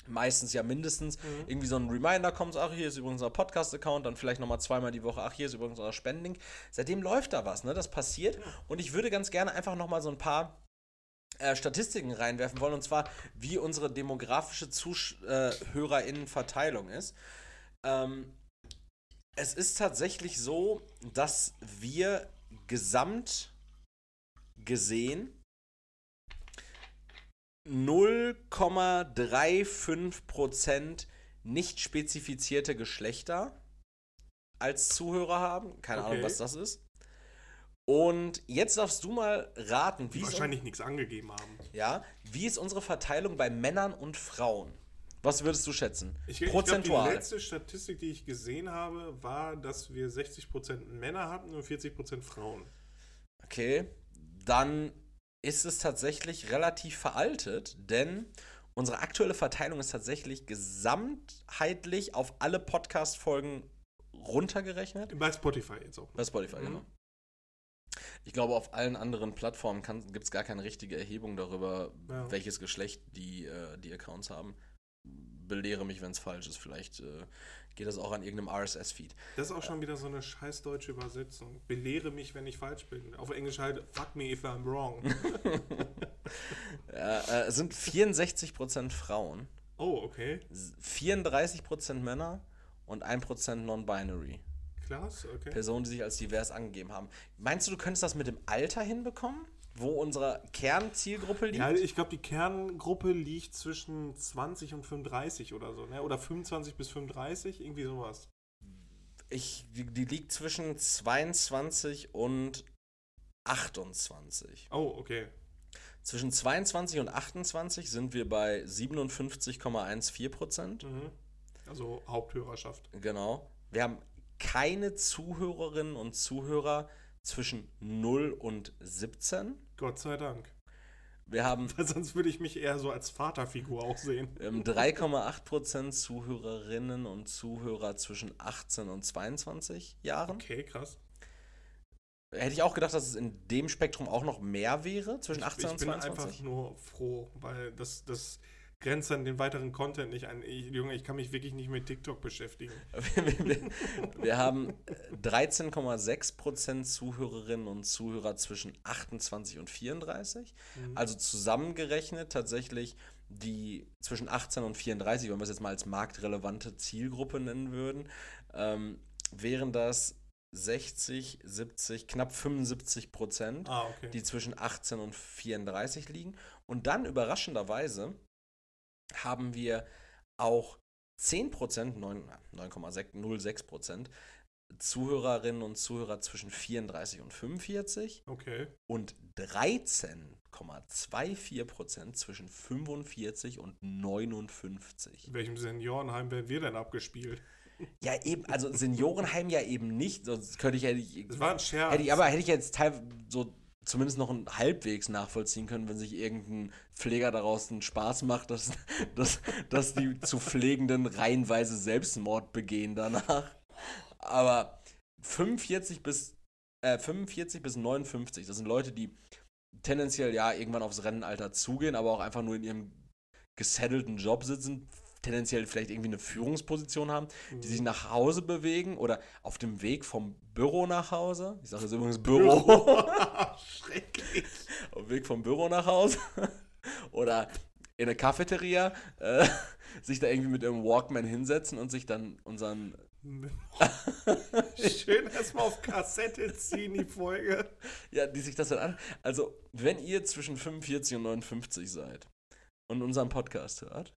meistens ja mindestens, irgendwie so ein Reminder kommt, ach, hier ist übrigens unser Podcast-Account, dann vielleicht nochmal zweimal die Woche, ach, hier ist übrigens unser Spending. Seitdem läuft da was, ne? Das passiert. Und ich würde ganz gerne einfach nochmal so ein paar äh, Statistiken reinwerfen wollen, und zwar, wie unsere demografische ZuhörerInnen-Verteilung ist. Ähm, es ist tatsächlich so, dass wir gesamt gesehen 0,35% nicht spezifizierte Geschlechter als Zuhörer haben. Keine Ahnung, Okay. was das ist. Und jetzt darfst du mal raten, wie Die wahrscheinlich nichts angegeben haben. ja, wie ist unsere Verteilung bei Männern und Frauen? Was würdest du schätzen? Ich, ich glaube, die Prozentual. letzte Statistik, die ich gesehen habe, war, dass wir 60% Männer hatten und 40% Frauen. Okay, dann ist es tatsächlich relativ veraltet, denn unsere aktuelle Verteilung ist tatsächlich gesamtheitlich auf alle Podcast-Folgen runtergerechnet. Bei Spotify jetzt auch. Bei Spotify, Mhm. genau. Ich glaube, auf allen anderen Plattformen gibt es gar keine richtige Erhebung darüber, Ja. welches Geschlecht die, äh, die Accounts haben. Belehre mich, wenn es falsch ist. Vielleicht äh, geht das auch an irgendeinem RSS-Feed. Das ist auch schon wieder so eine scheiß deutsche Übersetzung. Belehre mich, wenn ich falsch bin. Auf Englisch halt, fuck me if I'm wrong. Äh, äh, es sind 64% Frauen, oh, okay. 34% Männer und 1% Non-Binary. Klasse, okay. Personen, die sich als divers angegeben haben. Meinst du, du könntest das mit dem Alter hinbekommen? Wo unsere Kernzielgruppe liegt? Ja, ich glaube, die Kerngruppe liegt zwischen 20 und 35 oder so, ne? Oder 25 bis 35, irgendwie sowas. Ich, die, die liegt zwischen 22 und 28. Oh, okay. Zwischen 22 und 28 sind wir bei 57,14 Prozent. Mhm. Also Haupthörerschaft. Genau. Wir haben keine Zuhörerinnen und Zuhörer zwischen 0 und 17. Gott sei Dank. Wir haben Weil sonst würde ich mich eher so als Vaterfigur auch sehen. ähm, 3,8% Zuhörerinnen und Zuhörer zwischen 18 und 22 Jahren. Okay, krass. Hätte ich auch gedacht, dass es in dem Spektrum auch noch mehr wäre, zwischen 18 ich und bin 22. einfach nur froh, weil das, das grenzt dann den weiteren Content nicht an. Ich, Junge, ich kann mich wirklich nicht mit TikTok beschäftigen. wir, wir, wir haben äh, 13,6% Zuhörerinnen und Zuhörer zwischen 28 und 34. Mhm. Also zusammengerechnet tatsächlich die zwischen 18 und 34, wenn wir es jetzt mal als marktrelevante Zielgruppe nennen würden, ähm, wären das 60, 70, knapp 75 Prozent, Ah, okay. die zwischen 18 und 34 liegen. Und dann überraschenderweise haben wir auch 10 Prozent, 9,06 Prozent Zuhörerinnen und Zuhörer zwischen 34 und 45 okay. und 13,24 Prozent zwischen 45 und 59. In welchem Seniorenheim werden wir denn abgespielt? Ja, eben, also Seniorenheim ja eben nicht, sonst könnte ich, hätte ich, Das war ein Scherz. hätte ich aber hätte ich jetzt teilweise so zumindest noch ein halbwegs nachvollziehen können, wenn sich irgendein Pfleger daraus einen Spaß macht, dass, dass, dass die zu Pflegenden reihenweise Selbstmord begehen danach. Aber 45 bis, äh, 45 bis 59, das sind Leute, die tendenziell ja irgendwann aufs Rennenalter zugehen, aber auch einfach nur in ihrem gesettelten Job sitzen, tendenziell vielleicht irgendwie eine Führungsposition haben, die sich nach Hause bewegen oder auf dem Weg vom Büro nach Hause. Ich sage jetzt übrigens Büro. Schrecklich. auf dem Weg vom Büro nach Hause oder in eine Cafeteria, äh, sich da irgendwie mit ihrem Walkman hinsetzen und sich dann unseren Schön erstmal auf Kassette ziehen, die Folge. Ja, die sich das dann an. Also, wenn ihr zwischen 45 und 59 seid und unseren Podcast hört,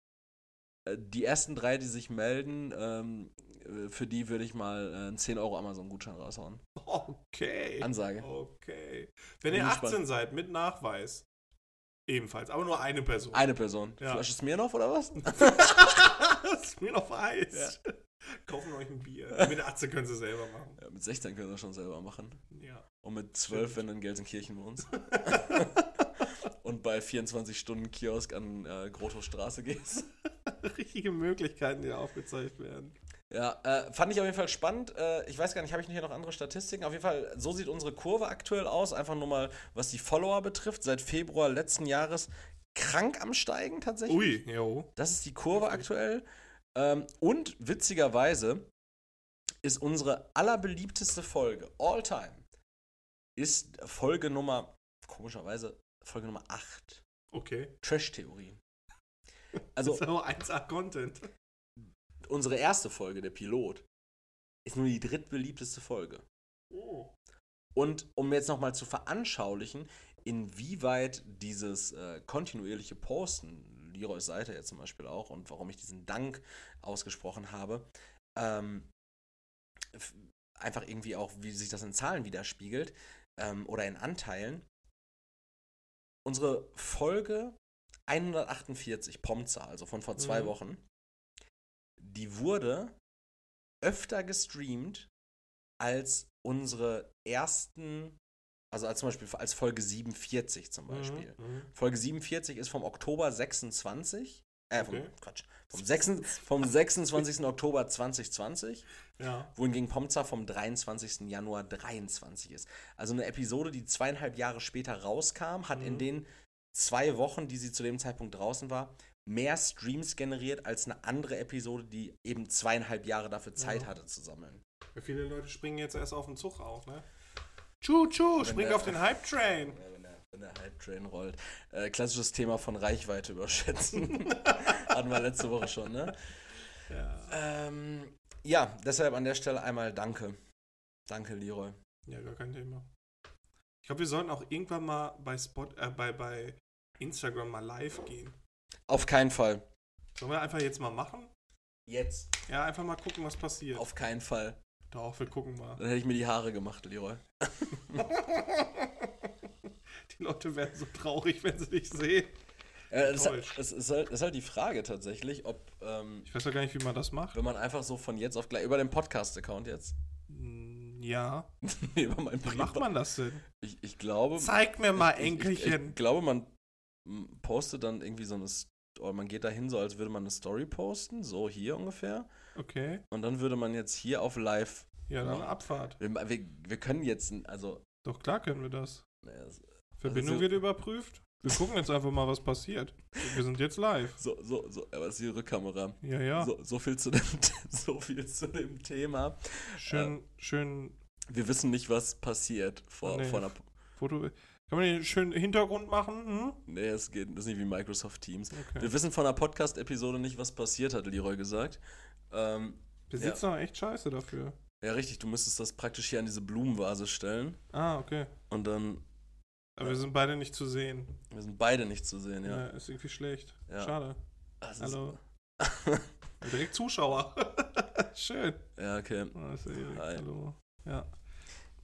die ersten drei, die sich melden, ähm, äh, für die würde ich mal äh, einen 10 Euro Amazon-Gutschein raushauen. Okay. Ansage. Okay. Wenn Bin ihr gespannt. 18 seid, mit Nachweis. Ebenfalls, aber nur eine Person. Eine Person. Ja. Flasche Smirnoff oder was? noch Eis. Kaufen euch ein Bier. Mit der Atze können sie selber machen. Ja, mit 16 können wir schon selber machen. Ja. Und mit 12, wenn du in Gelsenkirchen wohnst. und bei 24 Stunden Kiosk an äh, Grotowstraße gehst. Richtige Möglichkeiten, die da aufgezeigt werden. Ja, äh, fand ich auf jeden Fall spannend. Äh, ich weiß gar nicht, habe ich hier noch andere Statistiken? Auf jeden Fall, so sieht unsere Kurve aktuell aus. Einfach nur mal, was die Follower betrifft. Seit Februar letzten Jahres krank am Steigen tatsächlich. Ui, jo. Das ist die Kurve aktuell. Ähm, und witzigerweise ist unsere allerbeliebteste Folge, all time, ist Folge Nummer, komischerweise, Folge Nummer 8. Okay. Trash-Theorien. Das Also, ist aber 1A-Content. unsere erste Folge, der Pilot, ist nur die drittbeliebteste Folge. Oh. Und um jetzt nochmal zu veranschaulichen, inwieweit dieses äh, kontinuierliche Posten, Leroys Seite jetzt zum Beispiel auch, und warum ich diesen Dank ausgesprochen habe, ähm, einfach irgendwie auch, wie sich das in Zahlen widerspiegelt. ähm, oder in Anteilen. Unsere Folge 148, Pomza, also von vor zwei Mhm. Wochen, die wurde öfter gestreamt als unsere ersten, also als zum Beispiel als Folge 47 zum Beispiel. Mhm. Folge 47 ist vom Oktober 26, äh, vom, Okay. Quatsch, vom, 6, vom 26. Oktober 2020, Ja. wohingegen Pomza vom 23. Januar 23 ist. Also eine Episode, die zweieinhalb Jahre später rauskam, hat in Mhm. den zwei Wochen, die sie zu dem Zeitpunkt draußen war, mehr Streams generiert als eine andere Episode, die eben zweieinhalb Jahre dafür Zeit Ja. hatte zu sammeln. Viele Leute springen jetzt erst auf den Zug auf, ne? Tschu, tschu, spring auf den Hype-Train. Ja, wenn der, wenn der Hype-Train rollt. Äh, klassisches Thema von Reichweite überschätzen. Hatten wir letzte Woche schon, ne? Ja. Ähm, ja, deshalb an der Stelle einmal Danke. Danke, Leroy. ja, gar kein Thema. Ich glaube, wir sollten auch irgendwann mal bei Spot, äh, bei, bei Instagram mal live gehen. Auf keinen Fall. Sollen wir einfach jetzt mal machen? Jetzt. Ja, einfach mal gucken, was passiert. Auf keinen Fall. Doch, wir gucken mal. Dann hätte ich mir die Haare gemacht, Leroy. Die Leute werden so traurig, wenn sie dich sehen. Es, Enttäuscht. es ist, halt, ist halt die Frage tatsächlich, ob, ähm, Ich weiß doch gar nicht, wie man das macht. wenn man einfach so von jetzt auf gleich, über den Podcast-Account jetzt, Hm, Ja. über mein Wie macht man das denn? Ich, ich glaube. Zeig mir mal, ich, ich, ich, Enkelchen. ich glaube, man postet dann irgendwie so eine. Oder man geht da hin, so als würde man eine Story posten, so hier ungefähr. Okay. Und dann würde man jetzt hier auf live. Ja, dann Ja. Abfahrt. Wir, wir, wir können jetzt. Also. Doch klar können wir das. naja, Verbindung so- wird überprüft. Wir gucken jetzt einfach mal, was passiert. Wir sind jetzt live. So, so, so. Aber das ist die Rückkamera. Ja, ja. So, so, viel zu dem, so viel zu dem Thema. Schön, schön Wir wissen nicht, was passiert vor, Nee. vor einer. Foto. Kann man den schönen Hintergrund machen? Hm? Nee, es geht. Das ist nicht wie Microsoft Teams. Okay. Wir wissen von einer Podcast-Episode nicht, was passiert, hat Leroy gesagt. Ähm, Besitzt noch echt scheiße dafür. ja, richtig, du müsstest das praktisch hier an diese Blumenvase stellen. Ah, okay. Und dann. Aber wir sind beide nicht zu sehen. Wir sind beide nicht zu sehen, Ja, ja. ist irgendwie schlecht. Ja. Schade. Das Hallo. Direkt Zuschauer. Schön. ja, okay. Ah, ist Erik. Hi. Hallo. Ja.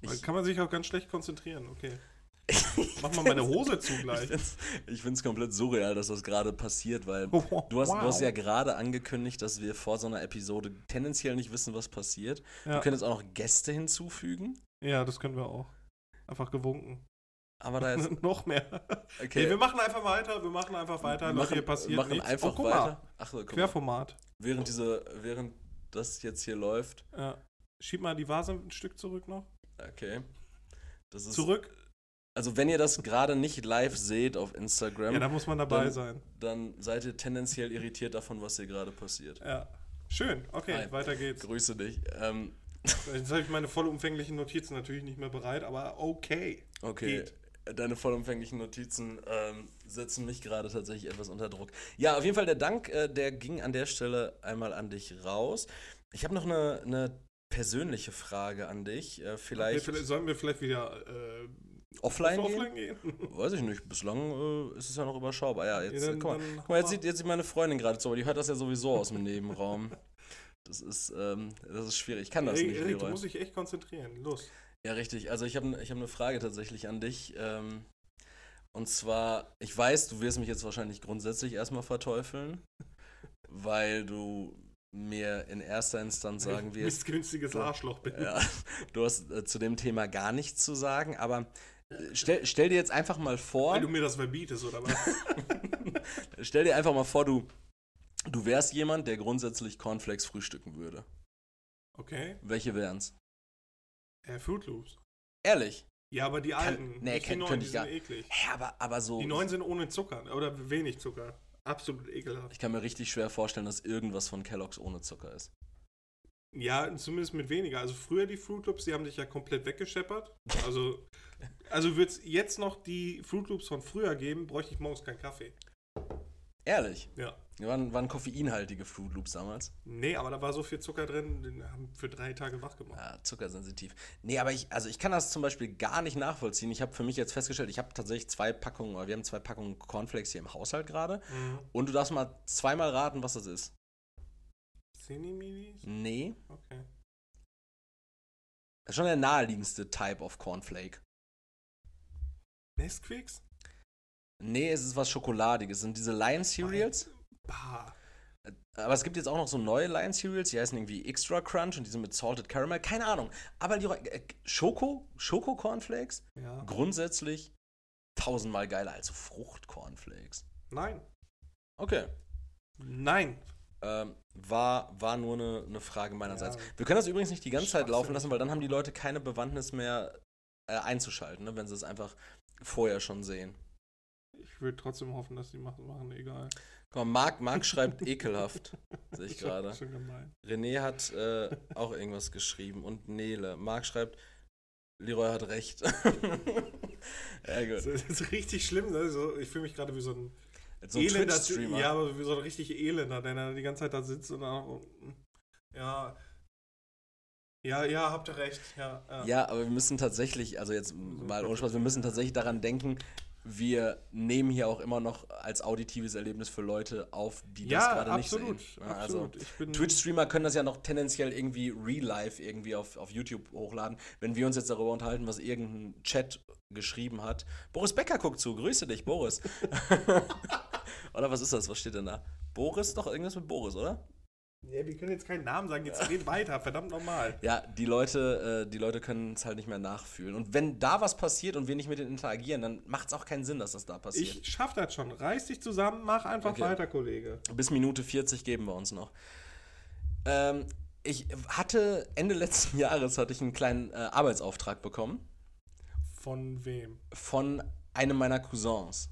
Ich- kann man sich auch ganz schlecht konzentrieren. Okay. Mach mal meine Hose zu Ich gleich. ich find's komplett surreal, dass das gerade passiert, weil du hast, Wow. du hast ja gerade angekündigt, dass wir vor so einer Episode tendenziell nicht wissen, was passiert. Ja. Wir können jetzt auch noch Gäste hinzufügen, ja, das können wir auch. Einfach gewunken. Aber da ist. Noch mehr. Okay, Nee, wir machen einfach weiter. Wir machen einfach weiter. wir Leute, hier passiert machen nichts. einfach oh, guck weiter. Mal. Ach so. Querformat. Während diese, während das jetzt hier läuft, Ja. Schieb mal die Vase ein Stück zurück noch. okay. Das ist, Zurück. Also wenn ihr das gerade nicht live seht auf Instagram, Ja, da muss man dabei dann- sein. dann seid ihr tendenziell irritiert davon, was hier gerade passiert. Ja. Schön. Okay, Hi. weiter geht's. Grüße dich. Ähm, Jetzt habe ich meine vollumfänglichen Notizen natürlich nicht mehr bereit, aber okay. okay. Geht. Deine vollumfänglichen Notizen ähm, setzen mich gerade tatsächlich etwas unter Druck. Ja, auf jeden Fall der Dank, äh, der ging an der Stelle einmal an dich raus. Ich habe noch eine, eine persönliche Frage an dich. Äh, Okay, vielleicht, vielleicht sollen wir vielleicht wieder äh, offline, gehen? offline gehen? Weiß ich nicht. Bislang äh, ist es ja noch überschaubar. Ja, jetzt, Ja, dann- guck mal, guck mal, jetzt, sieht, jetzt sieht meine Freundin gerade zu, aber die hört das ja sowieso aus dem Nebenraum. Das ist, ähm, das ist schwierig. Ich kann das Ey, nicht, Erik, du musst dich echt konzentrieren. Los. Ja, richtig. Also ich habe ich hab eine Frage tatsächlich an dich. Ähm, und zwar, ich weiß, du wirst mich jetzt wahrscheinlich grundsätzlich erstmal verteufeln, weil du mir in erster Instanz sagen wirst, Missgünstiges Arschloch bin. ja, du hast äh, zu dem Thema gar nichts zu sagen, aber äh, stell, stell dir jetzt einfach mal vor, Weil du mir das verbietest, oder was? stell dir einfach mal vor, du, du wärst jemand, der grundsätzlich Cornflakes frühstücken würde. Okay. Welche wären's? Äh, Fruit Loops. Ehrlich? Ja, aber die Kann- alten. nee, nicht die kann- neuen, könnte die ich sind gar- eklig. Hä, aber, aber so... Die neuen sind ohne Zucker oder wenig Zucker. Absolut ekelhaft. Ich kann mir richtig schwer vorstellen, dass irgendwas von Kellogg's ohne Zucker ist. Ja, zumindest mit weniger. Also früher die Fruit Loops, die haben dich ja komplett weggescheppert. Also, also wird es jetzt noch die Fruit Loops von früher geben, bräuchte ich morgens keinen Kaffee. Ehrlich? Ja. Die waren, waren koffeinhaltige Fruit Loops damals. Nee, aber da war so viel Zucker drin, den haben für drei Tage wach gemacht. Ja, zuckersensitiv. Nee, aber ich, also ich kann das zum Beispiel gar nicht nachvollziehen. Ich habe für mich jetzt festgestellt, ich habe tatsächlich zwei Packungen, oder wir haben zwei Packungen Cornflakes hier im Haushalt gerade. Mhm. Und du darfst mal zweimal raten, was das ist. Cinni-Minis? Nee. Okay. Das ist schon der naheliegendste Type of Cornflake. Nesquicks? Nee, es ist was Schokoladiges. Es sind diese Lion Cereals. Bah. Aber es gibt jetzt auch noch so neue Lion Cereals, die heißen irgendwie Extra Crunch und die sind mit Salted Caramel. Keine Ahnung. Aber die äh, Schoko, Schoko Cornflakes, Ja. grundsätzlich tausendmal geiler als Frucht Cornflakes. Nein. Okay. Nein. Ähm, war, war nur eine, eine Frage meinerseits. Ja. Wir können das übrigens nicht die ganze Zeit laufen lassen, weil dann haben die Leute keine Bewandtnis mehr äh, einzuschalten, ne, wenn sie es einfach vorher schon sehen. Ich würde trotzdem hoffen, dass die machen, machen egal. Mal, Marc, Marc schreibt ekelhaft, sehe ich gerade. Schon gemein. René hat äh, auch irgendwas geschrieben und Nele. Marc schreibt, Leroy hat recht. ja, Das gut. ist richtig schlimm. Ne? So, ich fühle mich gerade wie so ein So ein elender Twitch-Streamer. Ja, aber wie so ein richtig elender, der dann die ganze Zeit da sitzt und dann. Ja. Ja, ja, habt ihr recht. Ja, ja. Ja, aber wir müssen tatsächlich, also jetzt mal ohne Spaß, wir müssen tatsächlich daran denken, wir nehmen hier auch immer noch als auditives Erlebnis für Leute auf, die das Ja, gerade nicht sehen. Ja, also absolut. bin, Twitch-Streamer können das ja noch tendenziell irgendwie real life irgendwie auf, auf YouTube hochladen. Wenn wir uns jetzt darüber unterhalten, was irgendein Chat geschrieben hat. Boris Becker guckt zu, grüße dich, Boris. oder was ist das? Was steht denn da? Boris? Doch irgendwas mit Boris, oder? Ja, wir können jetzt keinen Namen sagen, jetzt reden weiter, verdammt nochmal. Ja, die Leute, äh, die Leute können es halt nicht mehr nachfühlen. Und wenn da was passiert und wir nicht mit denen interagieren, dann macht es auch keinen Sinn, dass das da passiert. Ich schaff das schon. Reiß dich zusammen, mach einfach Okay. weiter, Kollege. Bis Minute 40 geben wir uns noch. Ähm, ich hatte Ende letzten Jahres hatte ich einen kleinen äh, Arbeitsauftrag bekommen Von wem? von einem meiner Cousins.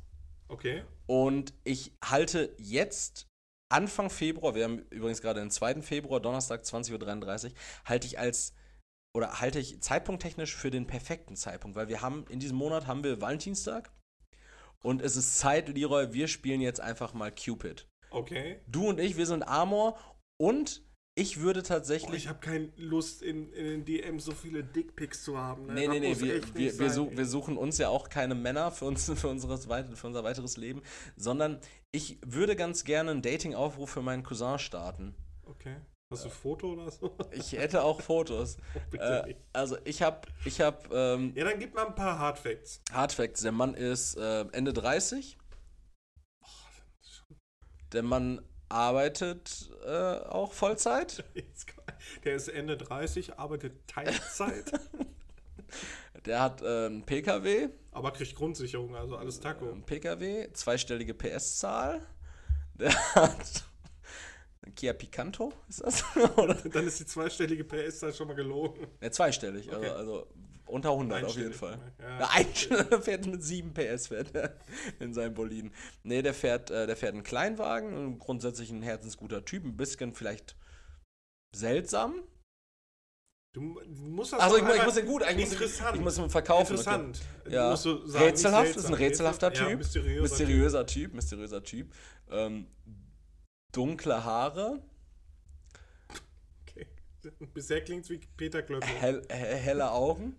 Okay. Und ich halte jetzt Anfang Februar, wir haben übrigens gerade den 2. Februar, Donnerstag 20.33 Uhr, halte ich als oder halte ich zeitpunkttechnisch für den perfekten Zeitpunkt, weil wir haben in diesem Monat haben wir Valentinstag und es ist Zeit, Leroy, wir spielen jetzt einfach mal Cupid. Okay. Du und ich, wir sind Amor und ich würde Oh, tatsächlich. ich habe keine Lust, in, in den DMs so viele Dickpics zu haben. Ne? nee, nee, nee, wir, wir, wir, sein, su ey. wir suchen uns ja auch keine Männer für, uns, für, unseres für unser weiteres Leben, sondern ich würde ganz gerne einen Dating-Aufruf für meinen Cousin starten. Okay. Hast du ein Foto oder so? Ich hätte auch Fotos. Bitte äh, also ich habe ich hab, ähm, Ja, dann gib mal ein paar Hardfacts. Hardfacts. Der Mann ist äh, Ende 30. Der Mann arbeitet äh, auch Vollzeit. Der ist Ende 30, arbeitet Teilzeit, Der hat äh, einen PKW. aber kriegt Grundsicherung, also alles Taco. Ein PKW, zweistellige PS-Zahl. Der hat Kia Picanto, ist das? Oder? Dann ist die zweistellige PS-Zahl schon mal gelogen. Ne, zweistellig, Okay. also, also unter 100 auf jeden Fall. Ja. Ja, ein fährt mit 7 PS fährt er in seinem Boliden. Nee, der fährt, äh, der fährt einen Kleinwagen, und grundsätzlich ein herzensguter Typ, ein bisschen vielleicht seltsam. Du mu- du musst das Also ich, ich muss den gut, eigentlich Interessant. ich muss ihn verkaufen. Interessant. Okay. Ja. Du sagen, Rätselhaft, ist ein rätselhafter Rätsel- ja, Typ. mysteriöser, Mysteriöser Typ, mysteriöser Typ. Ähm, dunkle Haare, Typ. Okay. Bisher klingt es wie Peter Klöppel. hell, he- helle Augen.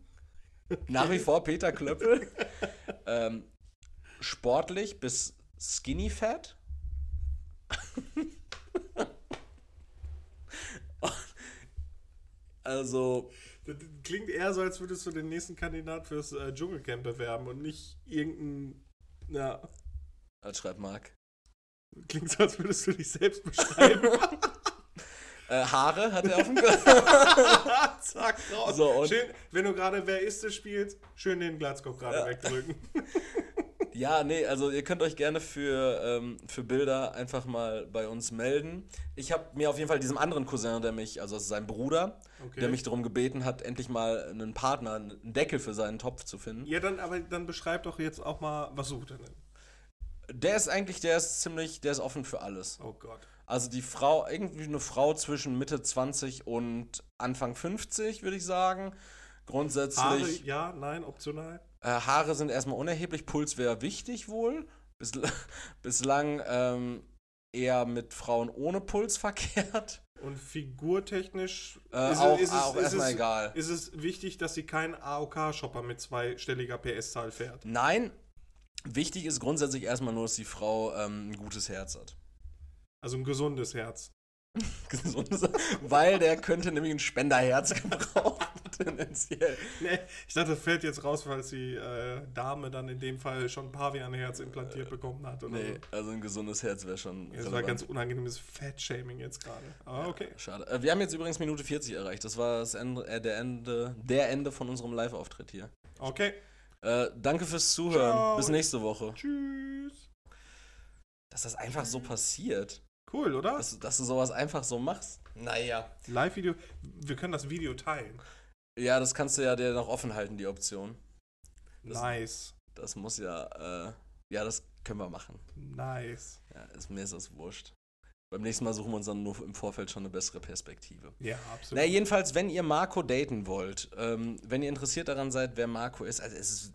Nach wie vor Peter Klöppel. ähm, sportlich bis skinny fat. Also, Das klingt eher so, als würdest du den nächsten Kandidat fürs äh, Dschungelcamp bewerben und nicht irgendein. Ja, was schreibt Marc? klingt so, als würdest du dich selbst beschreiben. Äh, Haare hat er auf dem Kopf. Zack, raus. So, schön, wenn du gerade Wer ist es spielst, schön den Glatzkopf gerade Ja. wegdrücken. Ja, nee, also ihr könnt euch gerne für, ähm, für Bilder einfach mal bei uns melden. Ich habe mir auf jeden Fall diesem anderen Cousin, der mich, also das ist sein Bruder, Okay. der mich darum gebeten hat, endlich mal einen Partner, einen Deckel für seinen Topf zu finden. Ja, dann, aber dann beschreib doch jetzt auch mal, was sucht er denn? Der ist eigentlich, der ist ziemlich, der ist offen für alles. Oh Gott. Also die Frau, irgendwie eine Frau zwischen Mitte 20 und Anfang 50, würde ich sagen. Haare, Grundsätzlich. ja, nein, optional. Äh, Haare sind erstmal unerheblich, Puls wäre wichtig wohl. Bisl bislang ähm, eher mit Frauen ohne Puls verkehrt. Und figurtechnisch Äh, ist, auch es, ist, auch es, ist, egal. ist es wichtig, dass sie keinen AOK-Shopper mit zweistelliger PS-Zahl fährt. Nein, wichtig ist grundsätzlich erstmal nur, dass die Frau ähm, ein gutes Herz hat. Also ein gesundes Herz. Gesundes, weil der könnte nämlich ein Spenderherz gebrauchen. Tendenziell. Nee, ich dachte, das fällt jetzt raus, falls die äh, Dame dann in dem Fall schon ein Pavianherz implantiert bekommen hat. Oder Nee, so. also ein gesundes Herz wäre schon. Das war relevant. ganz unangenehmes Fat-Shaming jetzt gerade. Aber okay. Schade. Äh, wir haben jetzt übrigens Minute 40 erreicht. Das war das Ende, äh, der, Ende, der Ende von unserem Live-Auftritt hier. Okay. Äh, danke fürs Zuhören. Ciao. Bis nächste Woche. Tschüss. Dass das einfach so passiert. Cool, oder? Dass, dass du sowas einfach so machst. Naja. Live-Video. Wir können das Video teilen. Ja, das kannst du ja dir noch offen halten, die Option. Das- Nice. Das muss ja, äh, ja, das können wir machen. Nice. Ja, ist, mir ist das wurscht. Beim nächsten Mal suchen wir uns dann nur im Vorfeld schon eine bessere Perspektive. Ja, absolut. Na, jedenfalls, wenn ihr Marco daten wollt, ähm, wenn ihr interessiert daran seid, wer Marco ist, also es ist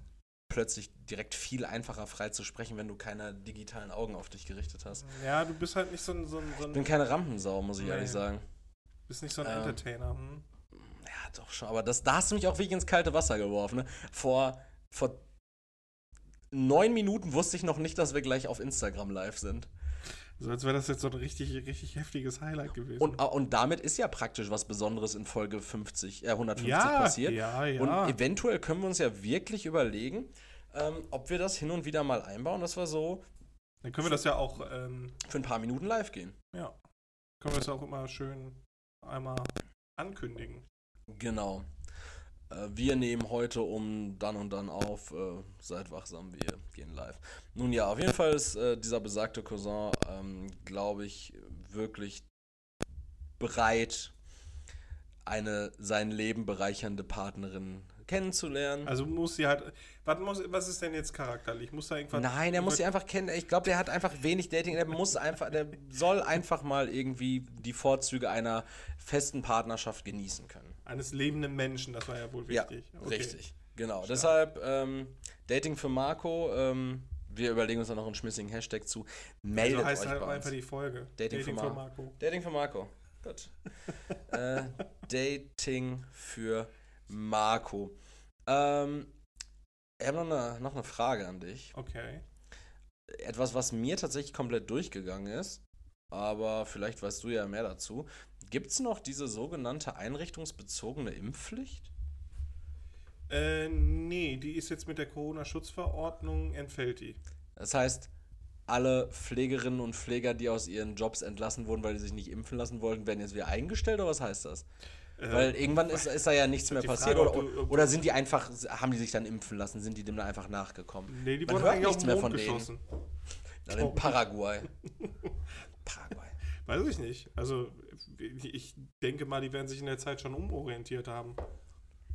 plötzlich direkt viel einfacher frei zu sprechen, wenn du keine digitalen Augen auf dich gerichtet hast. Ja, du bist halt nicht so ein, so ein, so Ich bin ein, keine Rampensau, muss ich Nee. ehrlich sagen. bist nicht so ein Ähm, Entertainer. Hm? Doch schon, aber das, da hast du mich auch wirklich ins kalte Wasser geworfen. Ne? Vor, vor neun Minuten wusste ich noch nicht, dass wir gleich auf Instagram live sind. So als wäre das jetzt so ein richtig, richtig heftiges Highlight gewesen. Und, und damit ist ja praktisch was Besonderes in Folge 50, äh, 150 ja, passiert. ja, ja. Und eventuell können wir uns ja wirklich überlegen, ähm, ob wir das hin und wieder mal einbauen, dass wir so Dann können wir das ja auch, ähm, für ein paar Minuten live gehen. ja, können wir das auch immer schön einmal ankündigen. Genau. Äh, wir nehmen heute um dann und dann auf. Äh, seid wachsam, wir gehen live. Nun ja, auf jeden Fall ist äh, dieser besagte Cousin, ähm, glaube ich, wirklich bereit, eine sein Leben bereichernde Partnerin kennenzulernen. Also muss sie halt, was, muss, was ist denn jetzt charakterlich? Muss da irgendwas... Nein, er muss sie einfach kennen. Ich glaube, der hat einfach wenig Dating. Der muss einfach, der soll einfach mal irgendwie die Vorzüge einer festen Partnerschaft genießen können. Eines lebenden Menschen, das war ja wohl wichtig. Ja, Okay. richtig. Genau. Deshalb ähm, Dating für Marco. Ähm, wir überlegen uns da noch einen schmissigen Hashtag zu. Meldet Also heißt euch halt bei einfach uns. die Folge. Dating für Mar- Marco. Dating für Marco. Gut. äh, Dating für Marco. Ähm, ich habe noch eine, noch eine Frage an dich. Okay. etwas, was mir tatsächlich komplett durchgegangen ist, aber vielleicht weißt du ja mehr dazu. Gibt es noch diese sogenannte einrichtungsbezogene Impfpflicht? Äh, nee, die ist jetzt mit der Corona-Schutzverordnung entfällt die. Das heißt, alle Pflegerinnen und Pfleger, die aus ihren Jobs entlassen wurden, weil die sich nicht impfen lassen wollten, werden jetzt wieder eingestellt oder was heißt das? Äh, Weil irgendwann ist, ist da ja nichts mehr passiert. Frage, oder, du- ob- oder sind die einfach, haben die sich dann impfen lassen? Sind die dem dann einfach nachgekommen? nee, die Man wurden eigentlich nichts mehr von denen. geschossen. Dann in Paraguay. Paraguay. Weiß ich nicht. Also, ich denke mal, die werden sich in der Zeit schon umorientiert haben.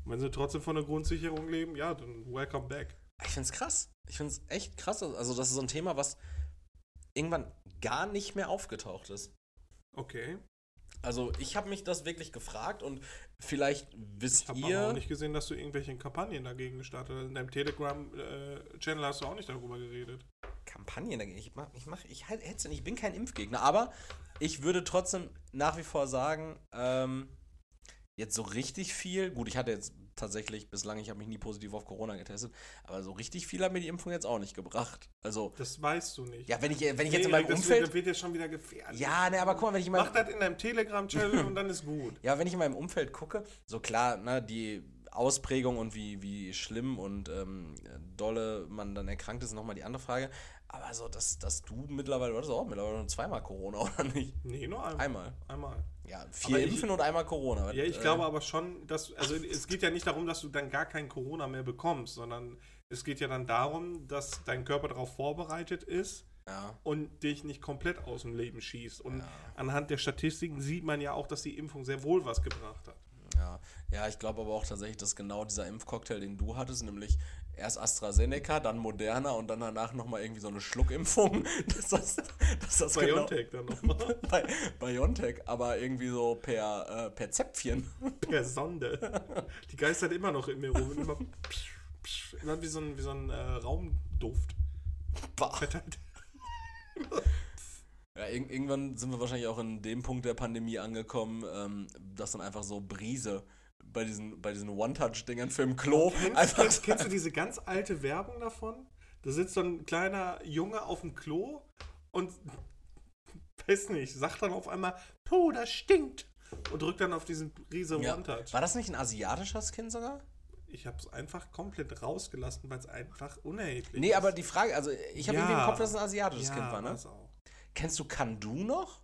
Und wenn sie trotzdem von der Grundsicherung leben, ja, dann welcome back. Ich find's krass. Ich find's echt krass. Also, das ist so ein Thema, was irgendwann gar nicht mehr aufgetaucht ist. Okay. Also, ich habe mich das wirklich gefragt und vielleicht wisst Ich habe aber auch ihr. nicht gesehen, dass du irgendwelche Kampagnen dagegen gestartet hast. In deinem Telegram-Channel hast du auch nicht darüber geredet. Kampagnen dagegen. Ich mach, ich mach, ich halt, ich bin kein Impfgegner, aber ich würde trotzdem nach wie vor sagen, ähm, jetzt so richtig viel, gut, ich hatte jetzt tatsächlich bislang, ich habe mich nie positiv auf Corona getestet, aber so richtig viel hat mir die Impfung jetzt auch nicht gebracht. Also, Das weißt du nicht. ja, wenn ich, wenn ich jetzt in Nee, meinem das Umfeld. Wird, das wird jetzt schon wieder gefährlich. ja, ne, aber guck mal, wenn ich in meinem, Mach das in deinem Telegram-Channel und dann ist gut. Ja, wenn ich in meinem Umfeld gucke, so klar, ne, die Ausprägung und wie, wie schlimm und ähm, dolle man dann erkrankt ist, nochmal die andere Frage. Aber so, dass, dass du mittlerweile, du hattest auch mittlerweile nur zweimal Corona, oder nicht? Nee, nur einmal. Einmal. Einmal. Ja, vier Aber ich- Impfen und einmal Corona. Ja, ich Äh, glaube aber schon, dass, also es geht ja nicht darum, dass du dann gar kein Corona mehr bekommst, sondern es geht ja dann darum, dass dein Körper darauf vorbereitet ist Ja, und dich nicht komplett aus dem Leben schießt. Und Ja. anhand der Statistiken sieht man ja auch, dass die Impfung sehr wohl was gebracht hat. ja. Ja, ich glaube aber auch tatsächlich, dass genau dieser Impfcocktail, den du hattest, nämlich erst AstraZeneca, dann Moderna und dann danach nochmal irgendwie so eine Schluckimpfung, dass das, dass das genau, BioNTech dann nochmal. bei BioNTech, aber irgendwie so per, äh, per Zäpfchen. per Sonde. Die geistert immer noch in mir rum. Immer, psch, psch, immer wie so ein, wie so ein äh, Raumduft. Bah. Ja, irg irgendwann sind wir wahrscheinlich auch in dem Punkt der Pandemie angekommen, ähm, dass dann einfach so Brise bei diesen, bei diesen One-Touch-Dingern für im Klo Kennst, einfach kennst, kennst du diese ganz alte Werbung davon? Da sitzt so ein kleiner Junge auf dem Klo und weiß nicht, sagt dann auf einmal, puh, das stinkt. und drückt dann auf diesen riese Ja. One-Touch. War das nicht ein asiatischer Skin sogar? Ich habe es einfach komplett rausgelassen, weil es einfach unerheblich Nee, ist. aber die Frage, also ich habe Ja. irgendwie im Kopf, dass es ein asiatisches ja, Kind war, ne? Kennst du Kandu noch?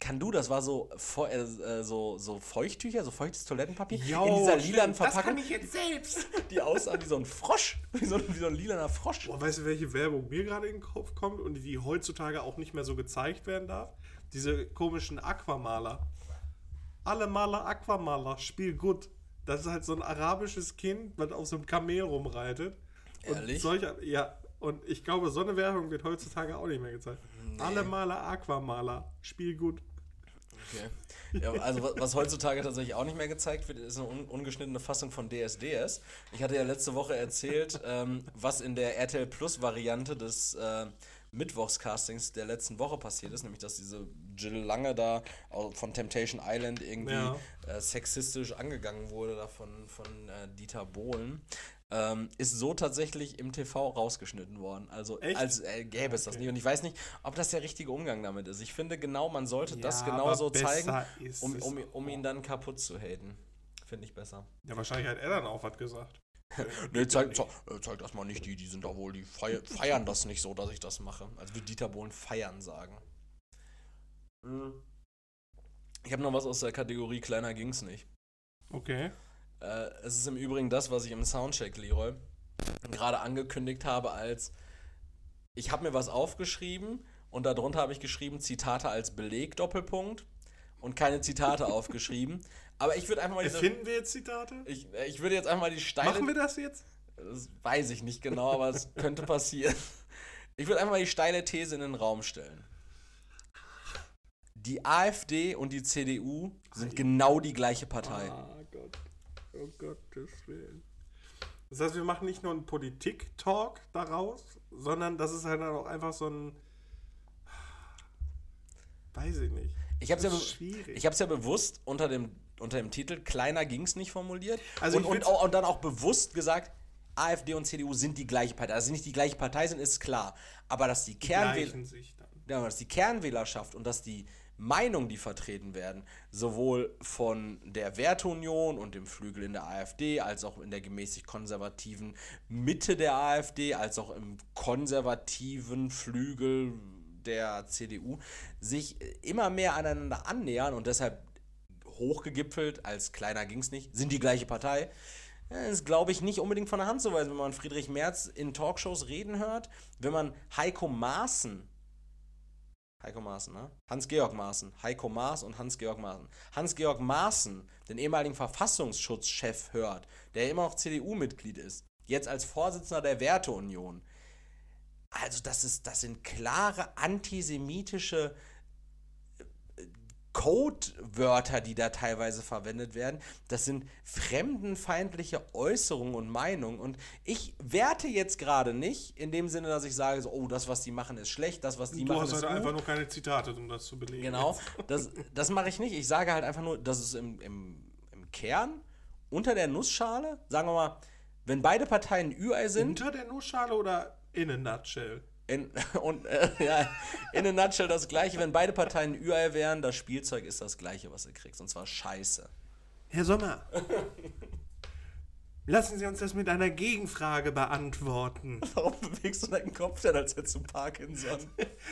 Kann du? Das war so, äh, so, so Feuchttücher, so feuchtes Toilettenpapier Jo, in dieser lilanen Das kann Verpackung, ich jetzt selbst. die aussah wie so ein Frosch, wie so, ein- wie so ein lilaner Frosch. Boah, weißt du, welche Werbung mir gerade in den Kopf kommt und die heutzutage auch nicht mehr so gezeigt werden darf? Diese komischen Aquamaler. Alle Maler Aquamaler, spiel gut. Das ist halt so ein arabisches Kind, was auf so einem Kamel rumreitet. Ehrlich? Und solcher, ja, und ich glaube, so eine Werbung wird heutzutage auch nicht mehr gezeigt. Alle Maler Aquamaler, spiel gut. Okay. Ja, also was, was heutzutage tatsächlich auch nicht mehr gezeigt wird, ist eine un ungeschnittene Fassung von DSDS. Ich hatte ja letzte Woche erzählt, ähm, was in der RTL Plus Variante des äh, Mittwochscastings der letzten Woche passiert ist, nämlich dass diese Jill Lange da von Temptation Island irgendwie Ja. äh, sexistisch angegangen wurde da von, von äh, Dieter Bohlen. Ähm, ist so tatsächlich im TV rausgeschnitten worden. Also Echt? als äh, gäbe es das Okay. nicht. Und ich weiß nicht, ob das der richtige Umgang damit ist. Ich finde genau, man sollte das Ja, genauso aber besser zeigen, um, um, um ihn dann kaputt zu haten. Finde ich besser. Ja, wahrscheinlich hat er dann auch was gesagt. Nee, zeig, zeig, äh, zeig das mal nicht, die, die sind da wohl, die feiern, feiern das nicht so, dass ich das mache. Also wird Dieter Bohlen feiern sagen. Mhm. Ich habe noch was aus der Kategorie kleiner ging's nicht. Okay. Äh, es ist im Übrigen das, was ich im Soundcheck, Leroy, gerade angekündigt habe als ich habe mir was aufgeschrieben und darunter habe ich geschrieben Zitate als Beleg, Doppelpunkt und keine Zitate aufgeschrieben. Aber ich würde einfach mal diese, Erfinden wir jetzt Zitate? ich, äh, ich würde jetzt einfach mal die steile Machen wir das jetzt? das weiß ich nicht genau, aber es könnte passieren. Ich würde einfach mal die steile These in den Raum stellen. Die AfD und die CDU sind genau die gleiche Partei. Ah. Oh Gottes Willen. Das heißt, wir machen nicht nur einen Politik-Talk daraus, sondern das ist halt dann auch einfach so ein. Weiß ich nicht. Ich habe es ja, be- ja bewusst unter dem, unter dem Titel Kleiner ging's nicht formuliert. Also und, und, auch- und dann auch bewusst gesagt, AfD und CDU sind die gleiche Partei. Also, nicht die gleiche Partei sind, ist klar. Aber dass die Kernwähler. Sich dann. ja, dass die Kernwählerschaft und dass die Meinungen, die vertreten werden, sowohl von der Werteunion und dem Flügel in der AfD, als auch in der gemäßigt konservativen Mitte der AfD, als auch im konservativen Flügel der CDU, sich immer mehr aneinander annähern und deshalb hochgegipfelt, als kleiner ging es nicht, sind die gleiche Partei. Ja, ist, glaube ich, nicht unbedingt von der Hand zu weisen, wenn man Friedrich Merz in Talkshows reden hört, wenn man Heiko Maaßen Heiko Maaßen, ne? Hans-Georg Maaßen. Heiko Maas und Hans-Georg Maaßen. Hans-Georg Maaßen, den ehemaligen Verfassungsschutzchef, hört, der immer noch CDU-Mitglied ist, jetzt als Vorsitzender der Werteunion. Also, das, ist, das sind klare antisemitische Codewörter, die da teilweise verwendet werden. Das sind fremdenfeindliche Äußerungen und Meinungen. Und ich werte jetzt gerade nicht in dem Sinne, dass ich sage, so, oh, das, was die machen, ist schlecht, das, was die Du machen, hast ist halt gut. einfach nur keine Zitate, um das zu belegen. Genau, das, das mache ich nicht. Ich sage halt einfach nur, dass es im, im, im Kern, unter der Nussschale, sagen wir mal, wenn beide Parteien Ü-Ei sind, Unter der Nussschale oder in a nutshell? In, und äh, ja, in a nutshell das gleiche, wenn beide Parteien Ü-Ei wären, das Spielzeug ist das gleiche, was du kriegst. Und zwar Scheiße. Herr Sommer, lassen Sie uns das mit einer Gegenfrage beantworten. Warum bewegst du deinen Kopf denn, als hättest du Parkinson?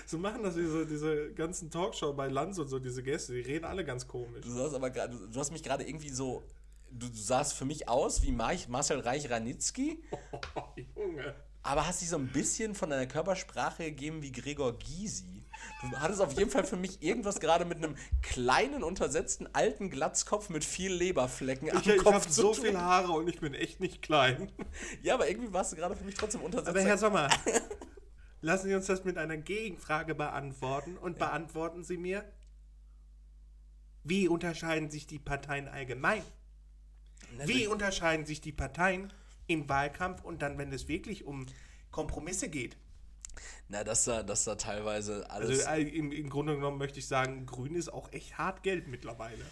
So machen das diese, diese ganzen Talkshow bei Lanz und so, diese Gäste, die reden alle ganz komisch. Du sahst aber gerade, du hast mich gerade irgendwie so, du, sahst für mich aus wie Mar Marcel Reich-Ranitzky. Oh, Junge. Aber hast dich so ein bisschen von deiner Körpersprache gegeben wie Gregor Gysi. Du hattest auf jeden Fall für mich irgendwas gerade mit einem kleinen, untersetzten, alten Glatzkopf mit viel Leberflecken am Ich, ich Kopf habe zu so tun. viele Haare und ich bin echt nicht klein. Ja, aber irgendwie warst du gerade für mich trotzdem untersetzt. Aber Herr Sommer, lassen Sie uns das mit einer Gegenfrage beantworten und beantworten Sie mir, wie unterscheiden sich die Parteien allgemein? Wie unterscheiden sich die Parteien im Wahlkampf und dann, wenn es wirklich um Kompromisse geht? Na, dass da, dass da teilweise Also alles. äh, im, im Grunde genommen möchte ich sagen, Grün ist auch echt hart Geld mittlerweile.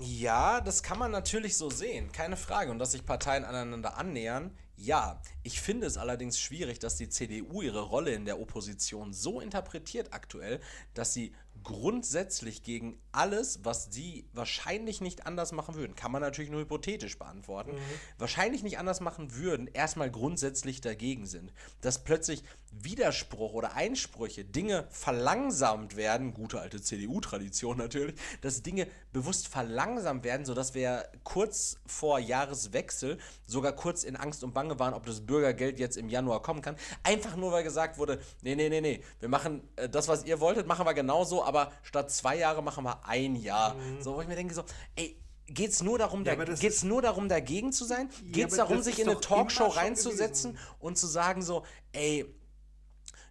Ja, das kann man natürlich so sehen, keine Frage. Und dass sich Parteien aneinander annähern, ja. Ich finde es allerdings schwierig, dass die CDU ihre Rolle in der Opposition so interpretiert aktuell, dass sie grundsätzlich gegen alles, was sie wahrscheinlich nicht anders machen würden, kann man natürlich nur hypothetisch beantworten, wahrscheinlich nicht anders machen würden, erstmal grundsätzlich dagegen sind. Dass plötzlich Widerspruch oder Einsprüche, Dinge verlangsamt werden, gute alte CDU-Tradition natürlich, dass Dinge bewusst verlangsamt werden, sodass wir kurz vor Jahreswechsel sogar kurz in Angst und Bange waren, ob das Bürgergeld jetzt im Januar kommen kann. Einfach nur, weil gesagt wurde, nee, nee, nee, nee, wir machen äh, das, was ihr wolltet, machen wir genauso, aber statt zwei Jahre machen wir ein Jahr. So, wo ich mir denke, so, ey, Geht es nur, darum, Ja, da, geht's nur darum, dagegen zu sein? Geht es aber darum, sich in eine Talkshow reinzusetzen und zu sagen so, ey,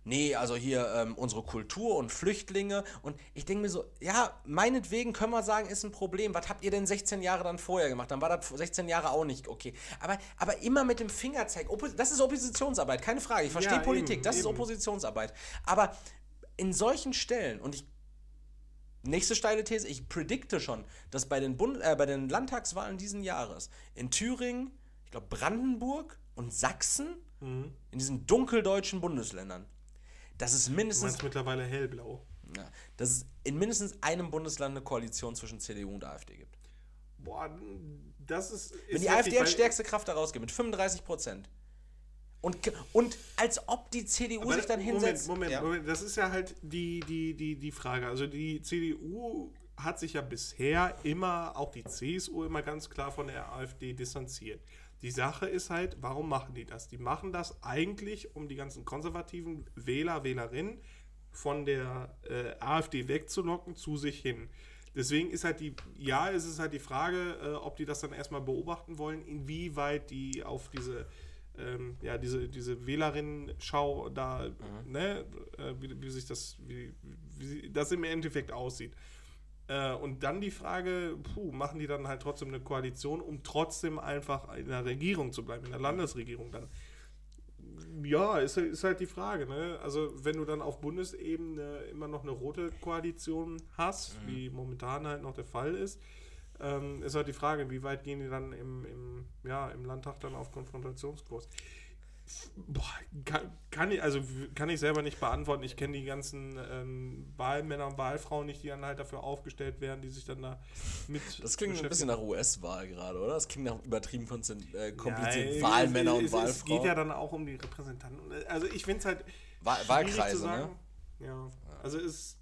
nee, also hier ähm, unsere Kultur und Flüchtlinge. Und ich denke mir so, ja, meinetwegen können wir sagen, ist ein Problem. Was habt ihr denn 16 Jahre dann vorher gemacht? Dann war das 16 Jahre auch nicht okay. Aber, aber immer mit dem Fingerzeig. Das ist Oppositionsarbeit, keine Frage. Ich verstehe Ja, Politik, eben, das ist eben. Oppositionsarbeit. Aber in solchen Stellen, und ich Nächste steile These, ich predikte schon, dass bei den, Bund äh, bei den Landtagswahlen diesen Jahres in Thüringen, ich glaube Brandenburg und Sachsen, Mhm. in diesen dunkeldeutschen Bundesländern, dass es Du mindestens, meinst mittlerweile hellblau. ja, dass es in mindestens einem Bundesland eine Koalition zwischen CDU und AfD gibt. Boah, das ist. Wenn ist die AfD als stärkste Kraft da rausgeht, mit 35 Prozent. Und, und als ob die CDU Aber sich dann Moment, hinsetzt. Moment, ja. Moment, das ist ja halt die, die, die, die Frage. Also die CDU hat sich ja bisher immer, auch die CSU immer ganz klar von der AfD distanziert. Die Sache ist halt, warum machen die das? Die machen das eigentlich, um die ganzen konservativen Wähler, Wählerinnen von der äh, AfD wegzulocken zu sich hin. Deswegen ist halt die, ja, es ist halt die Frage, äh, ob die das dann erstmal beobachten wollen, inwieweit die auf diese, ähm, ja, diese, diese Wählerinnen-Schau da, ne, äh, wie, wie sich das, wie, wie das im Endeffekt aussieht. Äh, und dann die Frage, puh, machen die dann halt trotzdem eine Koalition, um trotzdem einfach in der Regierung zu bleiben, in der Landesregierung dann? Ja, ist, ist halt die Frage. Ne? Also, wenn du dann auf Bundesebene immer noch eine rote Koalition hast, wie momentan halt noch der Fall ist, ähm, ist halt die Frage, wie weit gehen die dann im, im, ja, im Landtag dann auf Konfrontationskurs? Boah, kann, kann, ich, also kann ich selber nicht beantworten. Ich kenne die ganzen ähm, Wahlmänner und Wahlfrauen nicht, die dann halt dafür aufgestellt werden, die sich dann da mit. Das klingt ein bisschen nach US-Wahl gerade, oder? Das klingt nach übertrieben äh, kompliziert. Nein, Wahlmänner es, und es, Wahlfrauen. Es geht ja dann auch um die Repräsentanten. Also ich finde es halt Wa- schwierig Wahlkreise, zu sagen. ne? Ja, also ist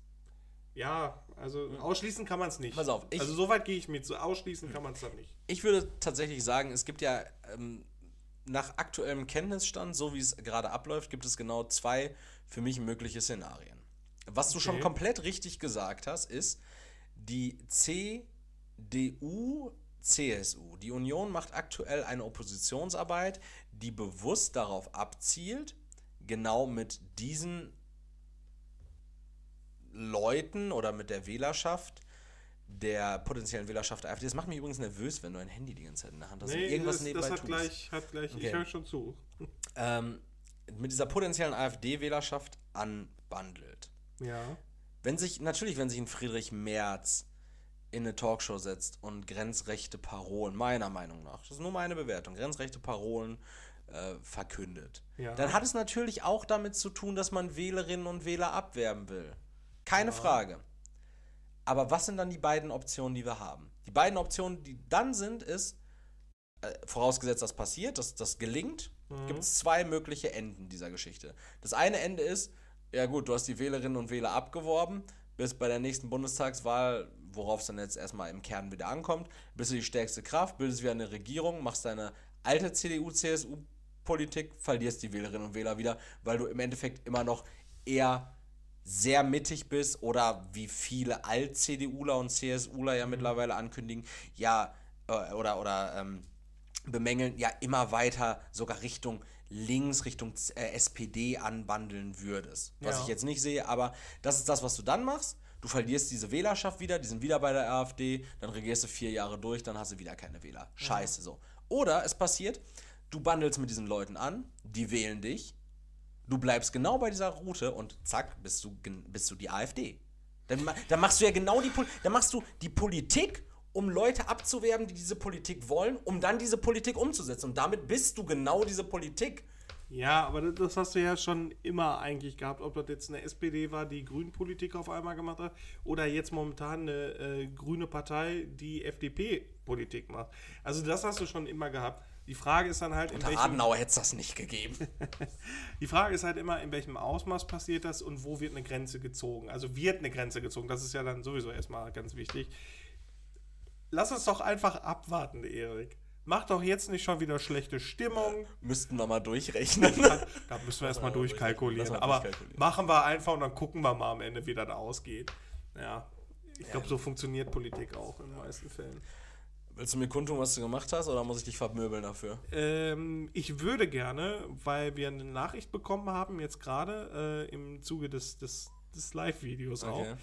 ja, also ausschließen kann man es nicht. Pass auf, ich- also so weit gehe ich mit. So ausschließen kann man es dann nicht. Ich würde tatsächlich sagen, es gibt ja ähm, nach aktuellem Kenntnisstand, so wie es gerade abläuft, gibt es genau zwei für mich mögliche Szenarien. Was du schon Okay. komplett richtig gesagt hast, ist, die CDU, CSU, die Union macht aktuell eine Oppositionsarbeit, die bewusst darauf abzielt, genau mit diesen Leuten oder mit der Wählerschaft, der potenziellen Wählerschaft der AfD. Das macht mich übrigens nervös, wenn du ein Handy die ganze Zeit in der Hand hast und irgendwas das, nebenbei das hat tust. gleich, hat gleich, Okay. ich höre schon zu. Ähm, mit dieser potenziellen AfD-Wählerschaft anbandelt. Ja. Wenn sich, natürlich, wenn sich ein Friedrich Merz in eine Talkshow setzt und grenzrechte Parolen, meiner Meinung nach, das ist nur meine Bewertung, grenzrechte Parolen äh, verkündet, Ja. dann hat es natürlich auch damit zu tun, dass man Wählerinnen und Wähler abwerben will. Keine Frage. Aber was sind dann die beiden Optionen, die wir haben? Die beiden Optionen, die dann sind, ist, äh, vorausgesetzt, das passiert, dass das gelingt, gibt es zwei mögliche Enden dieser Geschichte. Das eine Ende ist, ja gut, du hast die Wählerinnen und Wähler abgeworben, bist bei der nächsten Bundestagswahl, worauf es dann jetzt erstmal im Kern wieder ankommt, bist du die stärkste Kraft, bildest wieder eine Regierung, machst deine alte CDU-CSU-Politik, verlierst die Wählerinnen und Wähler wieder, weil du im Endeffekt immer noch eher sehr mittig bist oder wie viele Alt-CDUler und CSUler ja mittlerweile ankündigen, ja, äh, oder, oder ähm, bemängeln, ja immer weiter sogar Richtung links, Richtung äh, SPD anbandeln würdest. Was Ja. ich jetzt nicht sehe, aber das ist das, was du dann machst. Du verlierst diese Wählerschaft wieder, die sind wieder bei der AfD, dann regierst du vier Jahre durch, dann hast du wieder keine Wähler. Scheiße so. Oder es passiert, du bandelst mit diesen Leuten an, die wählen dich, du bleibst genau bei dieser Route und zack, bist du, bist du die AfD. Dann, dann machst du ja genau die, dann machst du die Politik, um Leute abzuwerben, die diese Politik wollen, um dann diese Politik umzusetzen. Und damit bist du genau diese Politik. Ja, aber das- das hast du ja schon immer eigentlich gehabt, ob das jetzt eine SPD war, die Grünpolitik auf einmal gemacht hat, oder jetzt momentan eine äh, grüne Partei, die FDP-Politik macht. Also das hast du schon immer gehabt. Die Frage ist dann halt, in Unter welchem, Adenauer hätte es das nicht gegeben. die Frage ist halt immer, in welchem Ausmaß passiert das und wo wird eine Grenze gezogen. Also wird eine Grenze gezogen, das ist ja dann sowieso erstmal ganz wichtig. Lass uns doch einfach abwarten, Erik. Mach doch jetzt nicht schon wieder schlechte Stimmung. Müssten wir mal durchrechnen. Da müssen wir erstmal durchkalkulieren. Mal Aber durchkalkulieren. machen wir einfach und dann gucken wir mal am Ende, wie das ausgeht. Ja. Ich glaube, so funktioniert Politik auch in den meisten Fällen. Willst du mir kundtun, was du gemacht hast, oder muss ich dich vermöbeln dafür? Ähm, ich würde gerne, weil wir eine Nachricht bekommen haben, jetzt gerade äh, im Zuge des, des, des Live-Videos auch, Okay.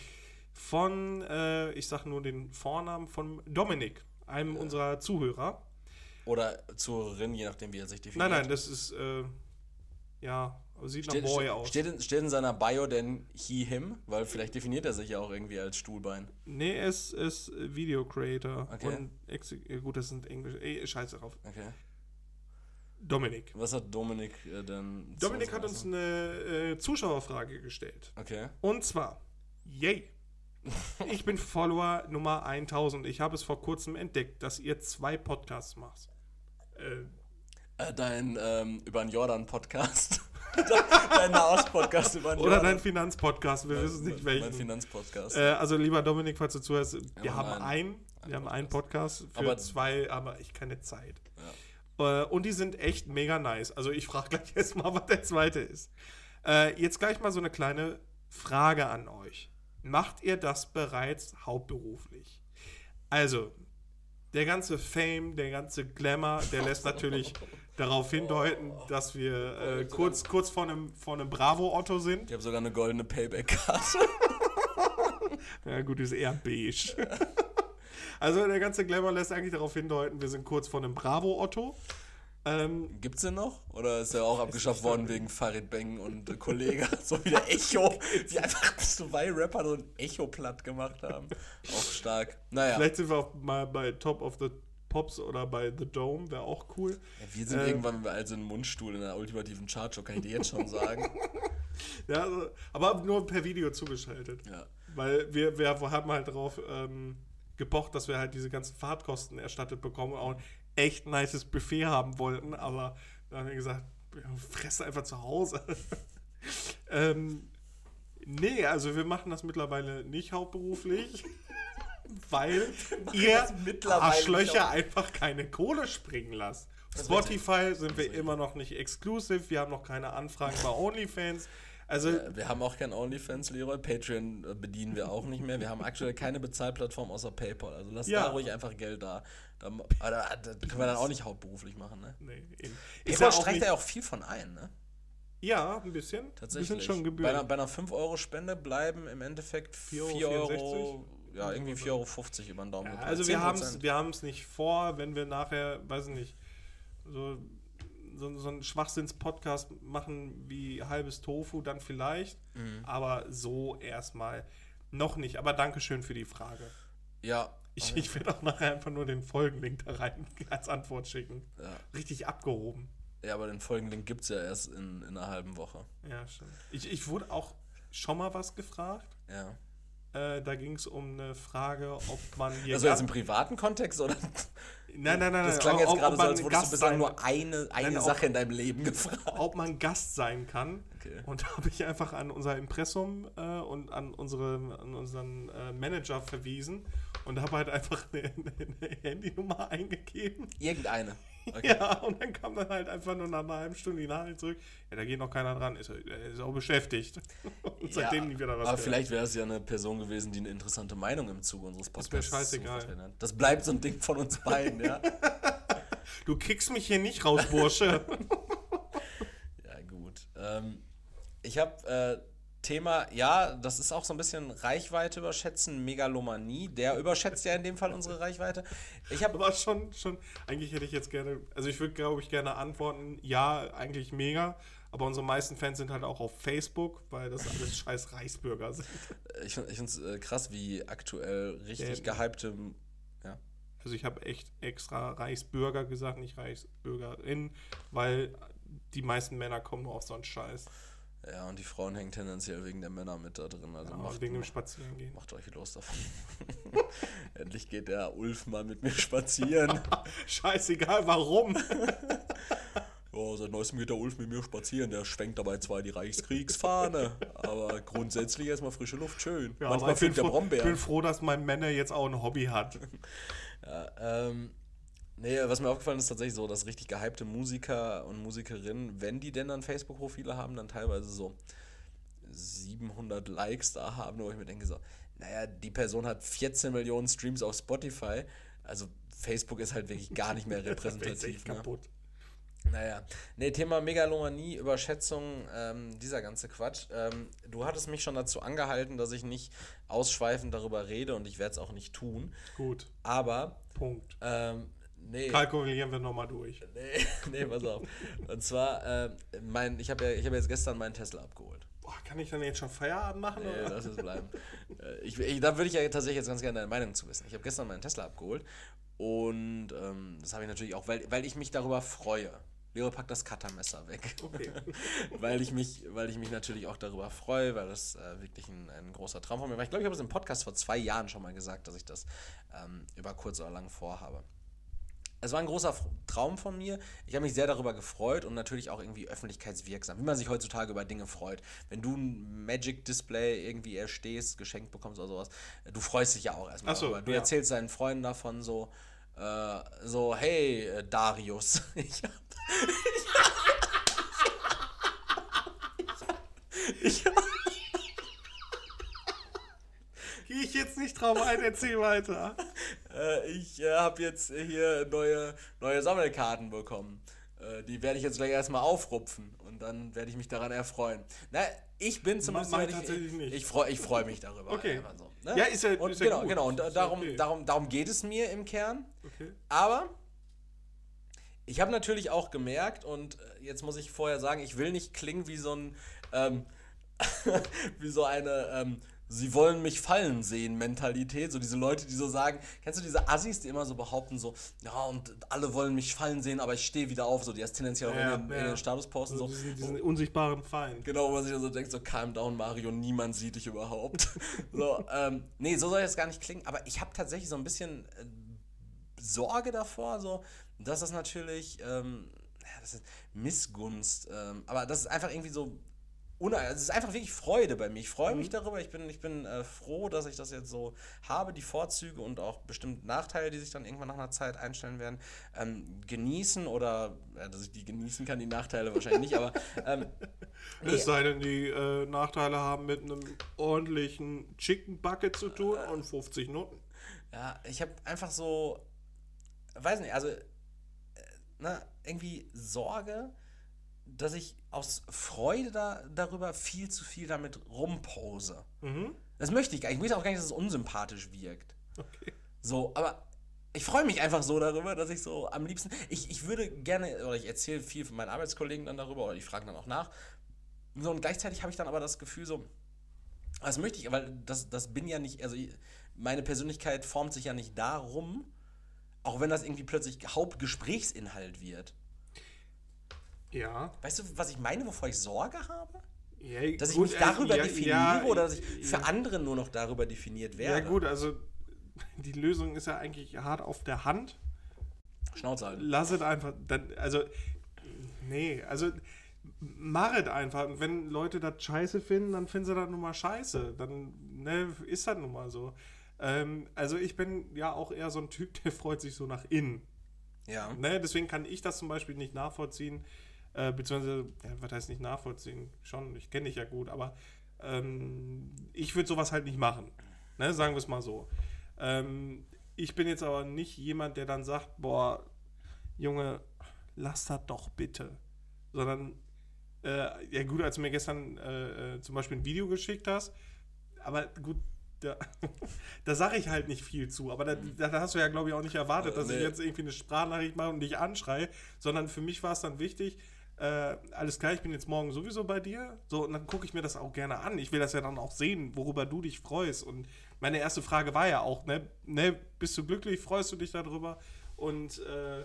von, äh, ich sag nur den Vornamen, von Dominik, einem unserer Zuhörer. Oder Zuhörerin, je nachdem, wie er sich definiert. Nein, nein, das ist, äh, ja, sieht nach Steht, Boy steht, aus. steht, in, steht in seiner Bio denn he, him? Weil vielleicht definiert er sich ja auch irgendwie als Stuhlbein. Nee, er ist, ist Video Creator. Okay. Und ja, gut, das sind Englisch. Ey, scheiße drauf. Okay. Dominik. Was hat Dominik äh, denn. Dominik hat uns eine äh, Zuschauerfrage gestellt. Okay. Und zwar, yay. Ich bin Follower Nummer 1000. Ich habe es vor kurzem entdeckt, dass ihr zwei Podcasts macht. Äh, Äh, dein ähm, über den Jordan-Podcast. Dein Nahost-Podcast über oder dein Finanzpodcast, wir wissen nicht Mein welchen. Finanzpodcast. Äh, also lieber Dominik, falls du zuhörst, wir wir haben einen, wir haben einen Podcast für Aber- zwei, aber ich keine Zeit. Äh, und die sind echt mega nice. Also ich frage gleich erstmal, was der zweite ist. Äh, jetzt gleich mal so eine kleine Frage an euch. Macht ihr das bereits hauptberuflich? Also, der ganze Fame, der ganze Glamour, der lässt natürlich darauf hindeuten, dass wir äh, kurz, kurz vor einem, vor einem Bravo-Otto sind. ich habe sogar eine goldene Payback-Karte. Ja, gut, ist eher beige. also der ganze Glamour lässt eigentlich darauf hindeuten, wir sind kurz vor einem Bravo-Otto. Ähm, Gibt's den noch? Oder ist der auch abgeschafft worden wegen Farid Bang und äh, Kollege? so wie der Echo. Wie einfach zwei Rapper so ein Echo platt gemacht haben. Auch stark. Naja. vielleicht sind wir auch mal bei Top of the Pops oder bei The Dome, wäre auch cool. Ja, wir sind Ähm, irgendwann, wenn wir also einen Mundstuhl in der ultimativen Chartshow, kann ich dir jetzt schon sagen. Ja, also, aber nur per Video zugeschaltet. Ja. Weil wir, wir haben halt drauf ähm, gepocht, dass wir halt diese ganzen Fahrtkosten erstattet bekommen und auch ein echt nices Buffet haben wollten, aber dann haben wir gesagt, fress einfach zu Hause. ähm, nee, also wir machen das mittlerweile nicht hauptberuflich, weil ihr Arschlöcher einfach keine Kohle springen lasst. Spotify sind wir immer noch nicht exclusive, wir haben noch keine Anfragen bei OnlyFans. Also Wir haben auch kein OnlyFans, Leroy. Patreon äh, bedienen wir auch nicht mehr. Wir haben aktuell keine Bezahlplattform außer PayPal. Also lass Ja. da ruhig einfach Geld da. da aber da, das können wir dann auch nicht hauptberuflich machen, ne? Nee, eben. PayPal ja auch streicht nicht- ja auch viel von ein, ne? Ja, ein bisschen. Tatsächlich. Ein bisschen schon bei, Gebühren. einer, bei einer 5-Euro-Spende bleiben im Endeffekt 4 4,64 Euro, ja, irgendwie 4,50 Euro über den Daumen. Ja, also wir 10%. haben es wir haben's nicht vor, wenn wir nachher, weiß ich nicht, so, so, so einen Schwachsinns-Podcast machen wie halbes Tofu, dann vielleicht. Mhm. Aber so erstmal noch nicht. Aber Dankeschön für die Frage. Ja. Ich, ich werde auch nachher einfach nur den Folgenlink da rein als Antwort schicken. ja. Richtig abgehoben. ja, aber den Folgenlink gibt es ja erst in, in einer halben Woche. Ja, stimmt. Ich, ich wurde auch schon mal was gefragt. Ja. Äh, da ging es um eine Frage, ob man hier. Also jetzt im privaten Kontext oder? nein, nein, nein, Das klang ob- jetzt ob gerade so, als würdest Gast du bislang sein- nur eine, eine Nein, ob- Sache in deinem Leben gefragt. ob man Gast sein kann. Okay. Und da habe ich einfach an unser Impressum äh, und an, unsere, an unseren äh, Manager verwiesen und habe halt einfach eine, eine Handynummer eingegeben. Irgendeine. Okay. Ja, und dann kam dann halt einfach nur nach einer halben Stunde die Nachricht zurück. Ja, da geht noch keiner dran, ist, er ist auch beschäftigt. Und seitdem nie wieder was Aber gehört. vielleicht wäre es ja eine Person gewesen, die eine interessante Meinung im Zuge unseres Podcasts zu scheißegal. vertreten hat. Das bleibt so ein Ding von uns beiden, ja. Du kriegst mich hier nicht raus, Bursche. Ja, gut. Ähm, ich habe äh, Thema, ja, das ist auch so ein bisschen Reichweite überschätzen, Megalomanie. Der überschätzt ja in dem Fall unsere Reichweite. Ich habe Aber schon, schon, eigentlich hätte ich jetzt gerne, also ich würde, glaube ich, gerne antworten, ja, eigentlich mega. Aber unsere meisten Fans sind halt auch auf Facebook, weil das alles scheiß Reichsbürger sind. ich, ich finde es äh, krass, wie aktuell richtig Der- gehypte. Ja. Also ich habe echt extra Reichsbürger gesagt, nicht Reichsbürgerin, weil die meisten Männer kommen nur auf so einen Scheiß. Ja, und die Frauen hängen tendenziell wegen der Männer mit da drin. Also Ja, macht, wegen dem Spazierengehen. macht euch los davon. Endlich geht der Ulf mal mit mir spazieren. Scheißegal, warum. Ja, seit neuestem geht der Ulf mit mir spazieren. Der schwenkt dabei zwar die Reichskriegsfahne, aber grundsätzlich erstmal frische Luft schön. Ja, Manchmal ich findet der froh, Brombeer. bin froh, dass mein Männer jetzt auch ein Hobby hat. Ja, ähm, nee, was mir aufgefallen ist tatsächlich so, dass richtig gehypte Musiker und Musikerinnen, wenn die denn dann Facebook-Profile haben, dann teilweise so 700 Likes da haben, wo ich mir denke so, naja, die Person hat 14 Millionen Streams auf Spotify, also Facebook ist halt wirklich gar nicht mehr repräsentativ. ne? kaputt. Naja, nee, Thema Megalomanie, Überschätzung, ähm, dieser ganze Quatsch. Ähm, du hattest mich schon dazu angehalten, dass ich nicht ausschweifend darüber rede und ich werde es auch nicht tun. Gut, Aber, Punkt. ähm, nee. Kalkulieren wir nochmal durch. Nee, nee, pass auf. Und zwar, ähm, mein, ich habe ja, ich hab jetzt gestern meinen Tesla abgeholt. Boah, kann ich dann jetzt schon Feierabend machen? Nee, oder? lass es bleiben. Äh, ich, ich, da würde ich ja tatsächlich jetzt ganz gerne deine Meinung zu wissen. Ich habe gestern meinen Tesla abgeholt und ähm, das habe ich natürlich auch, weil, weil ich mich darüber freue. Leo, pack das Cuttermesser weg. Okay. weil, ich mich, weil ich mich natürlich auch darüber freue, weil das äh, wirklich ein, ein großer Traum von mir war. Ich glaube, ich habe es im Podcast vor zwei Jahren schon mal gesagt, dass ich das ähm, über kurz oder lang vorhabe. Es war ein großer Traum von mir. Ich habe mich sehr darüber gefreut und natürlich auch irgendwie öffentlichkeitswirksam, wie man sich heutzutage über Dinge freut. Wenn du ein Magic Display irgendwie erstehst, geschenkt bekommst oder sowas, du freust dich ja auch erstmal Ach so, darüber. Du ja. erzählst deinen Freunden davon so, äh, so, hey, äh, Darius, ich hab, ich hab, Gehe ich jetzt nicht drauf ein, erzähl weiter. Äh, ich äh, habe jetzt hier neue, neue Sammelkarten bekommen. Äh, die werde ich jetzt gleich erstmal aufrupfen und dann werde ich mich daran erfreuen. Na, ich bin zumindest. mach ich nicht. Ich freue ich freu mich darüber. Okay. so, ne? Ja, ist ja- und ist ja genau, gut. genau. Und darum, okay. darum, darum geht es mir im Kern. Okay. Aber ich habe natürlich auch gemerkt, und äh, jetzt muss ich vorher sagen, ich will nicht klingen wie so ein, ähm, wie so eine, ähm, sie wollen mich fallen sehen Mentalität. So diese Leute, die so sagen, kennst du diese Assis, die immer so behaupten, so, ja, und alle wollen mich fallen sehen, aber ich stehe wieder auf, so die das tendenziell auch Ja, in, den, in ja. den Status posten. Also So, diesen, diesen unsichtbaren Feind. Genau, wo man sich dann so denkt, so calm down, Mario, niemand sieht dich überhaupt. so, ähm, nee, so soll das gar nicht klingen, aber ich habe tatsächlich so ein bisschen äh, Sorge davor, so, dass das natürlich, ähm, ja, das ist Missgunst, ähm, aber das ist einfach irgendwie so, es ist einfach wirklich Freude bei mir. Ich freue mich darüber, ich bin, ich bin äh, froh, dass ich das jetzt so habe, die Vorzüge und auch bestimmt Nachteile, die sich dann irgendwann nach einer Zeit einstellen werden, ähm, genießen oder, ja, dass ich die genießen kann, die Nachteile wahrscheinlich nicht, aber ähm, nee, Es sei denn, die äh, Nachteile haben mit einem ordentlichen Chicken Bucket zu tun und 50 Noten. Ja, ich habe einfach so, weiß nicht, also, äh, na, irgendwie Sorge, dass ich aus Freude da, darüber viel zu viel damit rumpose. Mhm. Das möchte ich gar nicht. Ich möchte auch gar nicht, dass es unsympathisch wirkt. Okay. So, aber ich freue mich einfach so darüber, dass ich so am liebsten, ich, ich würde gerne, oder ich erzähle viel von meinen Arbeitskollegen dann darüber, oder ich frage dann auch nach. So, und gleichzeitig habe ich dann aber das Gefühl so, das möchte ich, weil das, das bin ja nicht, also meine Persönlichkeit formt sich ja nicht darum, auch wenn das irgendwie plötzlich Hauptgesprächsinhalt wird. Ja. Weißt du, was ich meine, wovor ich Sorge habe? ja Dass ich gut, mich äh, darüber ja, definiere ja, oder dass ich für ja. andere nur noch darüber definiert Ja, werde. gut, also die Lösung ist ja eigentlich hart auf der Hand. Schnauze halten. Lass es einfach. Dann, also, nee, also mach es einfach. Und wenn Leute das scheiße finden, dann finden sie das nun mal scheiße. Dann ne, ist das nun mal so. Ähm, also ich bin ja auch eher so ein Typ, der freut sich so nach innen. Ja. Ne, deswegen kann ich das zum Beispiel nicht nachvollziehen, äh, beziehungsweise, ja, was heißt nicht nachvollziehen? Schon, ich kenne dich ja gut, aber ähm, ich würde sowas halt nicht machen. Ne, sagen wir es mal so. Ähm, ich bin jetzt aber nicht jemand, der dann sagt, boah, Junge, lass das doch bitte. Sondern, äh, ja gut, als du mir gestern äh, äh, zum Beispiel ein Video geschickt hast, aber gut, da, da sage ich halt nicht viel zu. Aber da, da hast du ja, glaube ich, auch nicht erwartet, dass ich nee. jetzt irgendwie eine Sprachnachricht mache und dich anschreie, sondern für mich war es dann wichtig, äh, alles klar, ich bin jetzt morgen sowieso bei dir. So, und dann gucke ich mir das auch gerne an. Ich will das ja dann auch sehen, worüber du dich freust. Und meine erste Frage war ja auch, ne, ne bist du glücklich, freust du dich darüber? Und äh,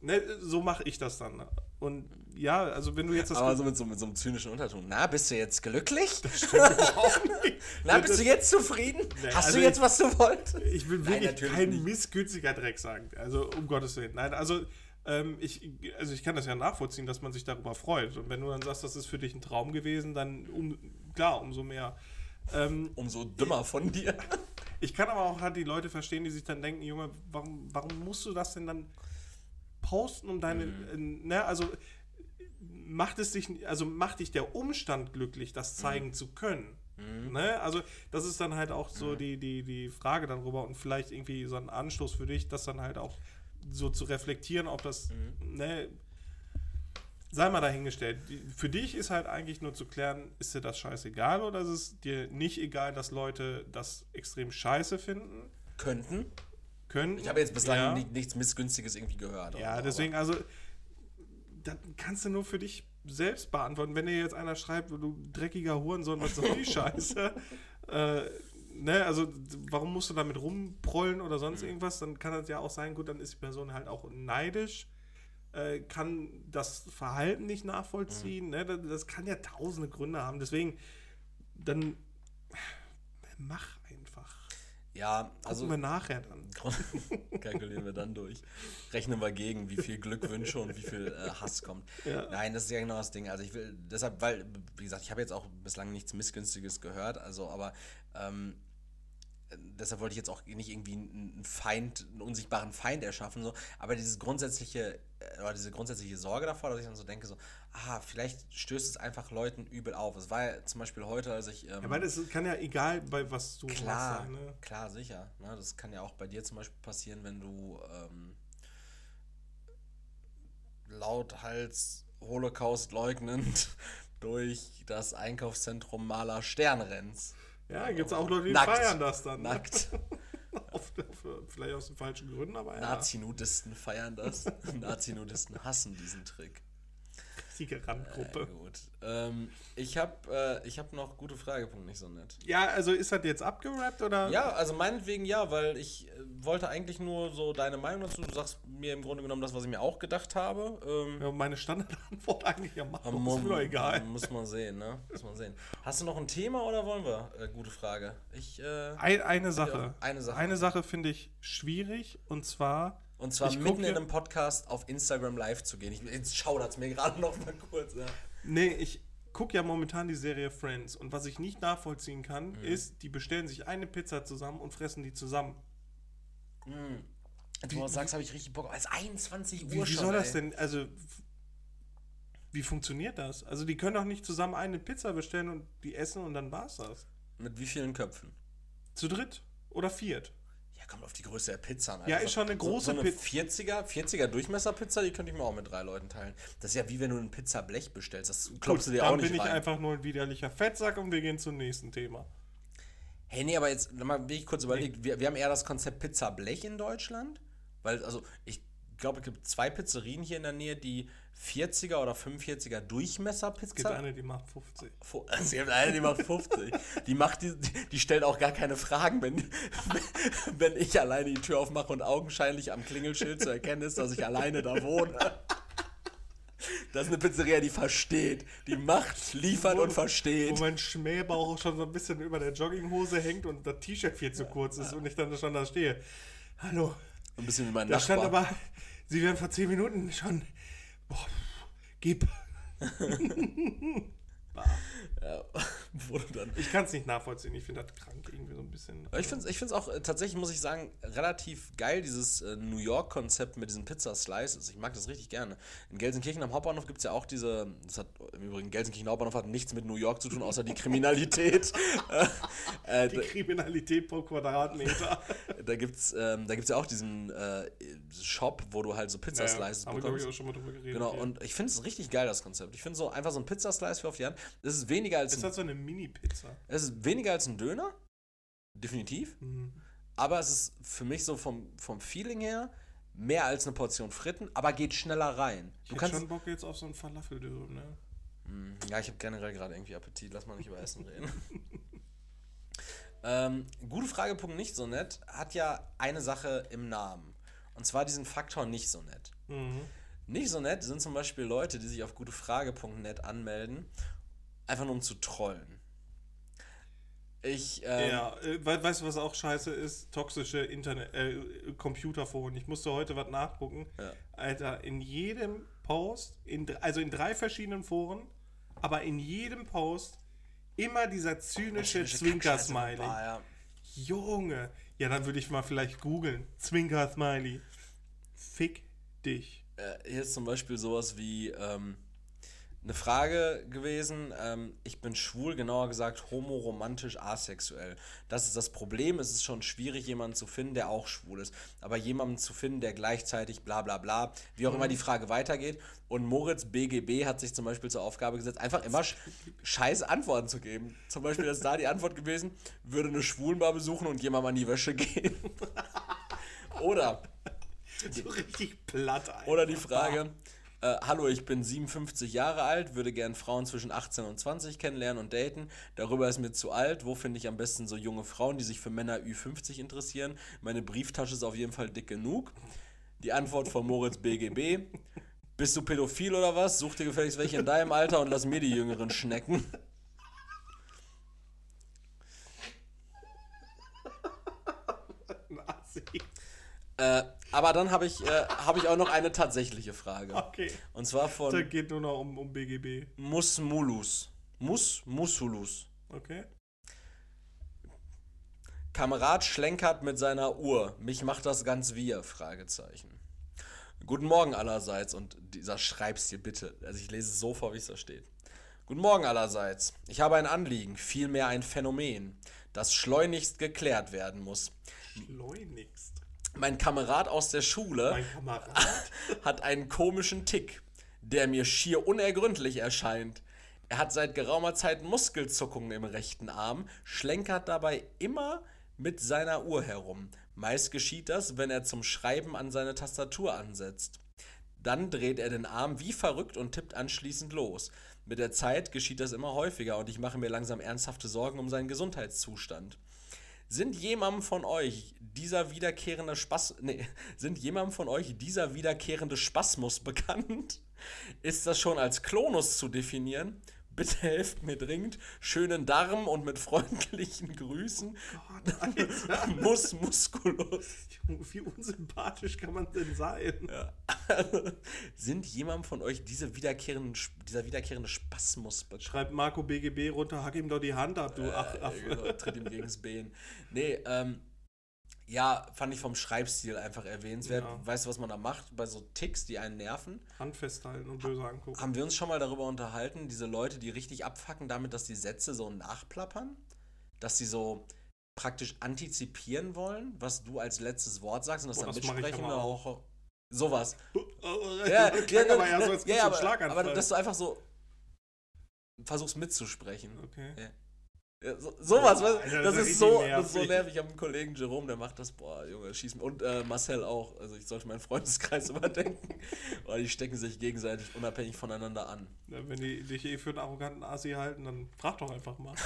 ne, so mache ich das dann. Und ja, also wenn du jetzt das. Aber so mit, so mit so einem zynischen Unterton. Na, bist du jetzt glücklich? überhaupt nicht. Na, bist du jetzt zufrieden? Nee, Hast also du jetzt, ich- was du wolltest? Ich will Nein, wirklich natürlich kein nicht. missgünstiger Dreck sagen. Also um Gottes Willen. Nein, also ähm, ich, also ich kann das ja nachvollziehen, dass man sich darüber freut. Und wenn du dann sagst, das ist für dich ein Traum gewesen, dann um, klar, umso mehr. Ähm, Umso dümmer von dir. ich kann aber auch halt die Leute verstehen, die sich dann denken, Junge, warum, warum musst du das denn dann posten, um deine, äh, ne, also macht es dich, also macht dich der Umstand glücklich, das zeigen zu können. Ne? Also das ist dann halt auch so die, die, die Frage darüber und vielleicht irgendwie so ein Anstoß für dich, das dann halt auch so zu reflektieren, ob das, ne, sei mal dahingestellt. Für dich ist halt eigentlich nur zu klären, ist dir das scheißegal oder ist es dir nicht egal, dass Leute das extrem scheiße finden Könnten. können? Ich habe jetzt bislang ja. ni- nichts Missgünstiges irgendwie gehört. Ja, aber- deswegen, also, das kannst du nur für dich selbst beantworten. Wenn dir jetzt einer schreibt, du dreckiger Hurensohn, was soll die Scheiße? äh, ne, also, warum musst du damit rumprollen oder sonst Mhm. irgendwas? Dann kann das ja auch sein, gut, dann ist die Person halt auch neidisch, äh, kann das Verhalten nicht Mhm. nachvollziehen. Ne? Das, das kann ja tausende Gründe haben. Deswegen, dann mach einfach. Ja, Gucken also wir nachher dann. kalkulieren wir dann durch. Rechnen wir gegen, wie viel Glückwünsche und wie viel äh, Hass kommt. Ja. Nein, das ist ja genau das Ding. Also ich will, deshalb, weil, wie gesagt, ich habe jetzt auch bislang nichts Missgünstiges gehört, also aber ähm, äh, deshalb wollte ich jetzt auch nicht irgendwie einen Feind, einen unsichtbaren Feind erschaffen, so, aber dieses grundsätzliche, äh, oder diese grundsätzliche Sorge davor, dass ich dann so denke, so, ah, vielleicht stößt es einfach Leuten übel auf. Es war ja zum Beispiel heute, als ich. Ähm, Ja, weil es kann ja egal, bei was du Klar, machst. ne? klar, sicher. Ne? Das kann ja auch bei dir zum Beispiel passieren, wenn du ähm, lauthals Holocaust leugnend durch das Einkaufszentrum Maler Stern rennst. Ja, gibt es auch Leute, die Nackt. feiern das dann. ne? Nackt. Vielleicht aus den falschen Gründen, aber ja. Nazi-Nudisten feiern das. Nazi-Nudisten hassen diesen Trick. Richtige Äh, Randgruppe. gut. Ähm, ich habe äh, ich hab noch gute Fragepunkte, nicht so nett. Ja, also ist das jetzt abgerappt oder? Ja, also meinetwegen ja, weil ich äh, wollte eigentlich nur so deine Meinung dazu. Du sagst mir im Grunde genommen das, was ich mir auch gedacht habe. Ähm, Ja, meine Standardantwort eigentlich ja machen. aber ist mir egal. Muss man sehen, ne? Muss man sehen. Hast du noch ein Thema oder wollen wir? Äh, gute Frage. Ich, äh, Ein, eine Sache. Eine Sache. Eine Sache finde ich schwierig und zwar. Und zwar ich mitten in einem Podcast auf Instagram live zu gehen. Ich, jetzt es mir gerade noch mal kurz. Ja. Nee, ich gucke ja momentan die Serie Friends und was ich nicht nachvollziehen kann, Mhm. ist, die bestellen sich eine Pizza zusammen und fressen die zusammen. Jetzt, wo du sagst, habe ich richtig Bock. Ist 21 Uhr Wie, wie schon. soll das ey. denn, also, wie funktioniert das? Also, die können doch nicht zusammen eine Pizza bestellen und die essen und dann war's das. Mit wie vielen Köpfen? Zu dritt oder viert. Ja, kommt auf die Größe der Pizza an. Ja, ist schon eine so, große so eine Pi- 40er, 40er Durchmesserpizza, die könnte ich mir auch mit drei Leuten teilen. Das ist ja wie wenn du ein Pizzablech bestellst. Das klopfst du dir dann auch nicht bin ich einfach nur ein widerlicher Fettsack und wir gehen zum nächsten Thema. Hey, nee, aber jetzt mal wie ich kurz überlegt, wir, wir haben eher das Konzept Pizzablech in Deutschland, weil, also, ich glaube, es gibt zwei Pizzerien hier in der Nähe, die 40er oder 45er Es gibt Durchmesserpizza. eine, die macht 50. Fu- Es gibt eine, die macht 50. Die macht die, die stellt auch gar keine Fragen, wenn, wenn ich alleine die Tür aufmache und augenscheinlich am Klingelschild zu erkennen ist, dass ich alleine da wohne. Das ist eine Pizzeria, die versteht. Die macht, liefert und Wo versteht. mein Schmähbauch schon so ein bisschen über der Jogginghose hängt und das T-Shirt viel zu kurz ist und ich dann schon da stehe. Hallo. Ein bisschen wie mein Da stand Nachbar. aber, Sie werden vor 10 Minuten schon. Boah, gib. Ja, wo du dann Ich kann es nicht nachvollziehen. Ich finde das krank irgendwie so ein bisschen. Ich finde es ich find's auch äh, tatsächlich, muss ich sagen, relativ geil, dieses äh, New York-Konzept mit diesen Pizza-Slices. Ich mag das richtig gerne. In Gelsenkirchen am Hauptbahnhof gibt es ja auch diese, das hat im Übrigen, Gelsenkirchen Hauptbahnhof hat nichts mit New York zu tun, außer die Kriminalität. äh, Die Kriminalität pro Quadratmeter. da gibt es ähm, da gibt's ja auch diesen äh, Shop, wo du halt so Pizza-Slices wir, glaube ich, bekommst. auch schon mal drüber geredet. Genau, hier. und ich finde es richtig geil, das Konzept. Ich finde so einfach so ein Pizzaslice für auf die Hand. Das ist weniger als ist das so eine Mini-Pizza? es ist weniger als ein Döner. Definitiv. Mhm. Aber es ist für mich so vom, vom Feeling her mehr als eine Portion Fritten, aber geht schneller rein. Ich Du kannst. schon Bock jetzt auf so ein Falafeldürüm, ne? Hm, ja, ich habe generell gerade irgendwie Appetit. Lass mal nicht über Essen reden. ähm, gute Frage, Punkt nicht so nett, hat ja eine Sache im Namen. Und zwar diesen Faktor nicht so nett. Mhm. Nicht so nett sind zum Beispiel Leute, die sich auf gutefrage.net anmelden, einfach nur um zu trollen. Ich, ähm, Ja, äh, we weißt du, was auch scheiße ist? Toxische Internet, äh, Computerforen. Ich musste heute was nachgucken. Ja. Alter, in jedem Post, in, also in drei verschiedenen Foren, aber in jedem Post immer dieser zynische Zwinker-Smiley. Ja. Junge. Ja, dann würde ich mal vielleicht googeln. Zwinker-Smiley. Fick dich. äh, hier ist zum Beispiel sowas wie ähm, eine Frage gewesen. Ähm, ich bin schwul, genauer gesagt homoromantisch asexuell. Das ist das Problem. Es ist schon schwierig, jemanden zu finden, der auch schwul ist. Aber jemanden zu finden, der gleichzeitig bla bla bla, wie auch immer die Frage weitergeht. Und Moritz BGB hat sich zum Beispiel zur Aufgabe gesetzt, einfach immer sch scheiß Antworten zu geben. Zum Beispiel ist da die Antwort gewesen, würde eine Schwulenbar besuchen und jemandem an die Wäsche gehen. Oder So richtig platt, Alter. oder die Frage, äh, hallo, ich bin 57 Jahre alt, würde gern Frauen zwischen 18 und 20 kennenlernen und daten. Darüber ist mir zu alt. Wo finde ich am besten so junge Frauen, die sich für Männer Ü50 interessieren? Meine Brieftasche ist auf jeden Fall dick genug. Die Antwort von Moritz BGB. Bist du pädophil oder was? Such dir gefälligst welche in deinem Alter und lass mir die Jüngeren schnecken. Nazi. Äh, aber dann habe ich, äh, hab ich auch noch eine tatsächliche Frage. Okay. Und zwar Da von geht nur noch um, um BGB. Musmulus. Mus Musulus. Okay. Kamerad schlenkert mit seiner Uhr. Mich macht das ganz wir? Fragezeichen. Guten Morgen allerseits und dieser Schreibstil bitte. Also ich lese es so vor, wie es da steht. Guten Morgen allerseits. Ich habe ein Anliegen, vielmehr ein Phänomen, das schleunigst geklärt werden muss. Schleunigst. Mein Kamerad aus der Schule hat einen komischen Tick, der mir schier unergründlich erscheint. Er hat seit geraumer Zeit Muskelzuckungen im rechten Arm, schlenkert dabei immer mit seiner Uhr herum. Meist geschieht das, wenn er zum Schreiben an seine Tastatur ansetzt. Dann dreht er den Arm wie verrückt und tippt anschließend los. Mit der Zeit geschieht das immer häufiger und ich mache mir langsam ernsthafte Sorgen um seinen Gesundheitszustand. Sind jemandem von euch dieser wiederkehrende Spaß, nee, sind jemandem von euch dieser wiederkehrende Spasmus bekannt? Ist das schon als Klonus zu definieren? Bitte helft mir dringend. Schönen Darm und mit freundlichen Grüßen. Gott, Alter. Mus Musculus. Wie unsympathisch kann man denn sein? Sind jemandem von euch diese wiederkehrenden, dieser wiederkehrende Spasmus bekannt? Schreibt Marco BGB runter, hack ihm doch die Hand ab, du Ach, Äh, Affe. genau, tritt ihm gegens Bein. Nee, ähm, ja, fand ich vom Schreibstil einfach erwähnenswert. Ja. Weißt du, was man da macht bei so Ticks, die einen nerven? Hand festhalten und böse angucken. Haben wir uns schon mal darüber unterhalten, diese Leute, die richtig abfacken damit, dass die Sätze so nachplappern? Dass sie so praktisch antizipieren wollen, was du als letztes Wort sagst und das Boah, dann das mitsprechen oder auch. auch sowas. ja, Ja, klang ja, aber ja so, ja, ja, aber, aber dass du einfach so versuchst mitzusprechen. Okay. Ja, so, sowas, Alter, das, das ist so, das ist so nervig. Ich habe einen Kollegen, Jerome, der macht das, boah, Junge, schießen. Und äh, Marcel auch. Also ich sollte meinen Freundeskreis überdenken. Boah, die stecken sich gegenseitig unabhängig voneinander an. Ja, wenn die dich eh für einen arroganten Asi halten, dann frag doch einfach mal.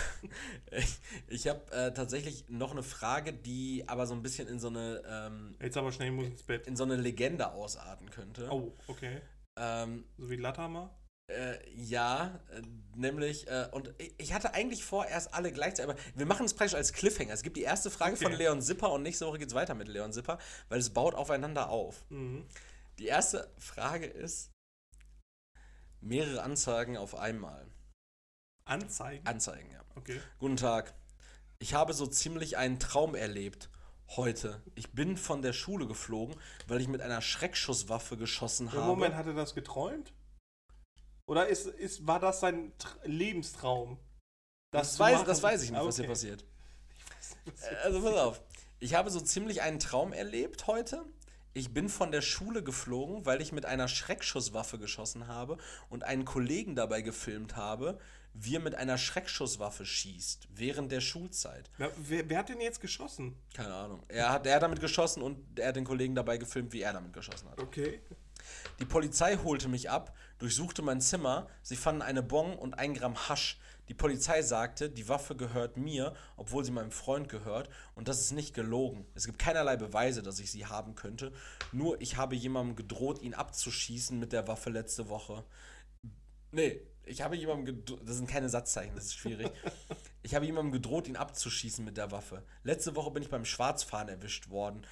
Ich, ich habe äh, tatsächlich noch eine Frage, die aber so ein bisschen in so eine, ähm, Jetzt aber schnell, ich muss ins Bett. in so eine Legende ausarten könnte. Oh, okay. Ähm, So wie Latimer. Äh, ja, äh, nämlich, äh, und ich- hatte eigentlich vor, erst alle gleichzeitig, aber wir machen es praktisch als Cliffhanger. Es gibt die erste Frage Okay. von Leon Zipper und nächste Woche geht es weiter mit Leon Zipper, weil es baut aufeinander auf. Mhm. Die erste Frage ist, mehrere Anzeigen auf einmal. Anzeigen. Anzeigen, ja. Okay. Guten Tag. Ich habe so ziemlich einen Traum erlebt. Heute. Ich bin von der Schule geflogen, weil ich mit einer Schreckschusswaffe geschossen Im habe. Moment hat er das geträumt? Oder ist, ist, war das sein Tr Lebenstraum? das, zu weiß, das weiß ich nicht, was hier Okay. passiert. Was Äh, Also pass auf. Ich habe so ziemlich einen Traum erlebt heute. Ich bin von der Schule geflogen, weil ich mit einer Schreckschusswaffe geschossen habe und einen Kollegen dabei gefilmt habe, wie er mit einer Schreckschusswaffe schießt während der Schulzeit. Ja, wer, wer hat denn jetzt geschossen? Keine Ahnung. Er hat, er hat damit geschossen und er hat den Kollegen dabei gefilmt, wie er damit geschossen hat. Okay. Die Polizei holte mich ab, durchsuchte mein Zimmer, sie fanden eine Bon und ein Gramm Hasch. Die Polizei sagte, die Waffe gehört mir, obwohl sie meinem Freund gehört, und das ist nicht gelogen. Es gibt keinerlei Beweise, dass ich sie haben könnte, nur ich habe jemandem gedroht, ihn abzuschießen mit der Waffe letzte Woche. Nee, ich habe jemandem gedroht, das sind keine Satzzeichen, das ist schwierig. Ich habe jemandem gedroht, ihn abzuschießen mit der Waffe. Letzte Woche bin ich beim Schwarzfahren erwischt worden.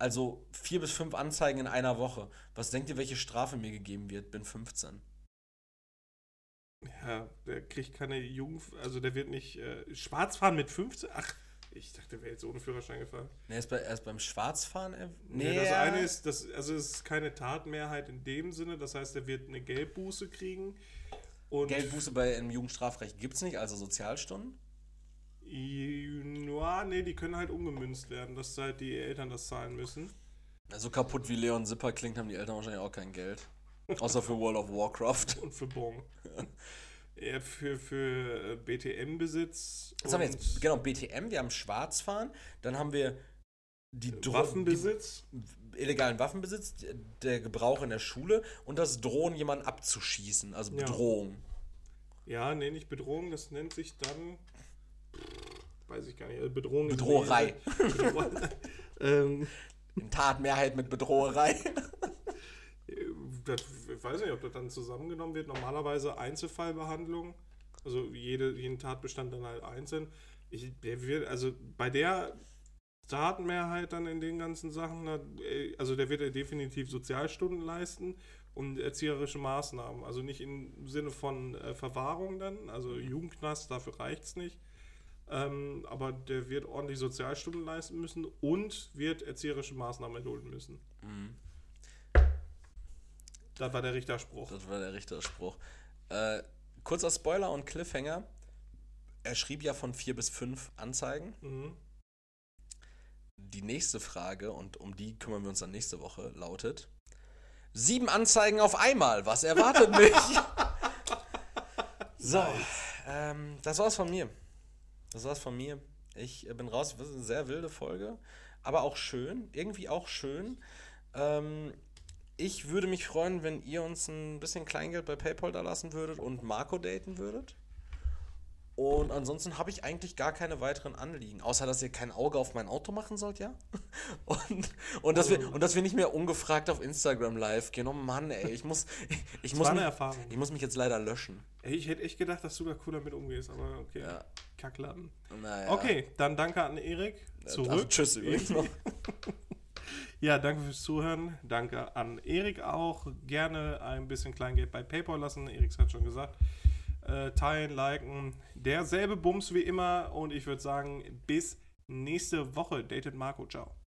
Also vier bis fünf Anzeigen in einer Woche. Was denkt ihr, welche Strafe mir gegeben wird? Bin 15. Ja, der kriegt keine Jugend, also der wird nicht äh, schwarz fahren mit 15. Ach, ich dachte, der wäre jetzt ohne Führerschein gefahren. Nee, er ist, bei, er ist beim Schwarzfahren. er- Nee, das eine ist, das, also es ist keine Tatmehrheit in dem Sinne, das heißt, er wird eine Geldbuße kriegen. Und Geldbuße bei im Jugendstrafrecht gibt es nicht, also Sozialstunden. Ja, nee, die können halt umgemünzt werden, dass halt die Eltern das zahlen müssen. So kaputt wie Leon Zipper klingt, haben die Eltern wahrscheinlich auch kein Geld. Außer für World of Warcraft. Und für Bon. ja, für, für äh, BTM-Besitz. Was haben wir jetzt? Genau, BTM, wir haben Schwarzfahren, dann haben wir die Dro- Waffenbesitz. Die illegalen Waffenbesitz, der Gebrauch in der Schule und das Drohen, jemanden abzuschießen, also Ja. Bedrohung. Ja, nee, nicht Bedrohung, das nennt sich dann. Weiß ich gar nicht. also Bedrohung Bedroherei. Ähm, In Tatmehrheit mit Bedroherei. das, ich weiß nicht, ob das dann zusammengenommen wird. Normalerweise Einzelfallbehandlung. Also jede, jeden Tatbestand dann halt einzeln. Ich, der wird, also bei der Tatenmehrheit dann in den ganzen Sachen, äh, also der wird ja definitiv Sozialstunden leisten und erzieherische Maßnahmen. Also nicht im Sinne von äh, Verwahrung dann, also Jugendknast, dafür reicht es nicht. Ähm, aber der wird ordentlich Sozialstunden leisten müssen und wird erzieherische Maßnahmen erdulden müssen. Das war der Richterspruch. Das war der Richterspruch. Äh, kurzer Spoiler und Cliffhanger. Er schrieb ja von vier bis fünf Anzeigen. Mhm. Die nächste Frage, und um die kümmern wir uns dann nächste Woche, lautet: Sieben Anzeigen auf einmal. Was erwartet mich? so, ähm, das war's von mir. Das war's von mir. Ich äh, bin raus. Das ist eine sehr wilde Folge, aber auch schön. Irgendwie auch schön. Ähm, ich würde mich freuen, wenn ihr uns ein bisschen Kleingeld bei PayPal da lassen würdet und Marco daten würdet. Und ansonsten habe ich eigentlich gar keine weiteren Anliegen, außer dass ihr kein Auge auf mein Auto machen sollt, ja? Und, und, dass, wir, und dass wir nicht mehr ungefragt auf Instagram live gehen. Oh Mann, ey, ich muss, ich, muss, war eine mich, Erfahrung. ich muss mich jetzt leider löschen. Ich hätte echt gedacht, dass du da cool damit umgehst, aber okay. Ja. Kackladen. Naja. Okay, dann danke an Erik. Zurück. tschüss übrigens noch. Ja, danke fürs Zuhören. Danke an Erik auch. Gerne ein bisschen Kleingeld bei PayPal lassen. Erik hat schon gesagt. Äh, teilen, liken. Derselbe Bums wie immer. Und ich würde sagen, bis nächste Woche. Dated Marco. Ciao.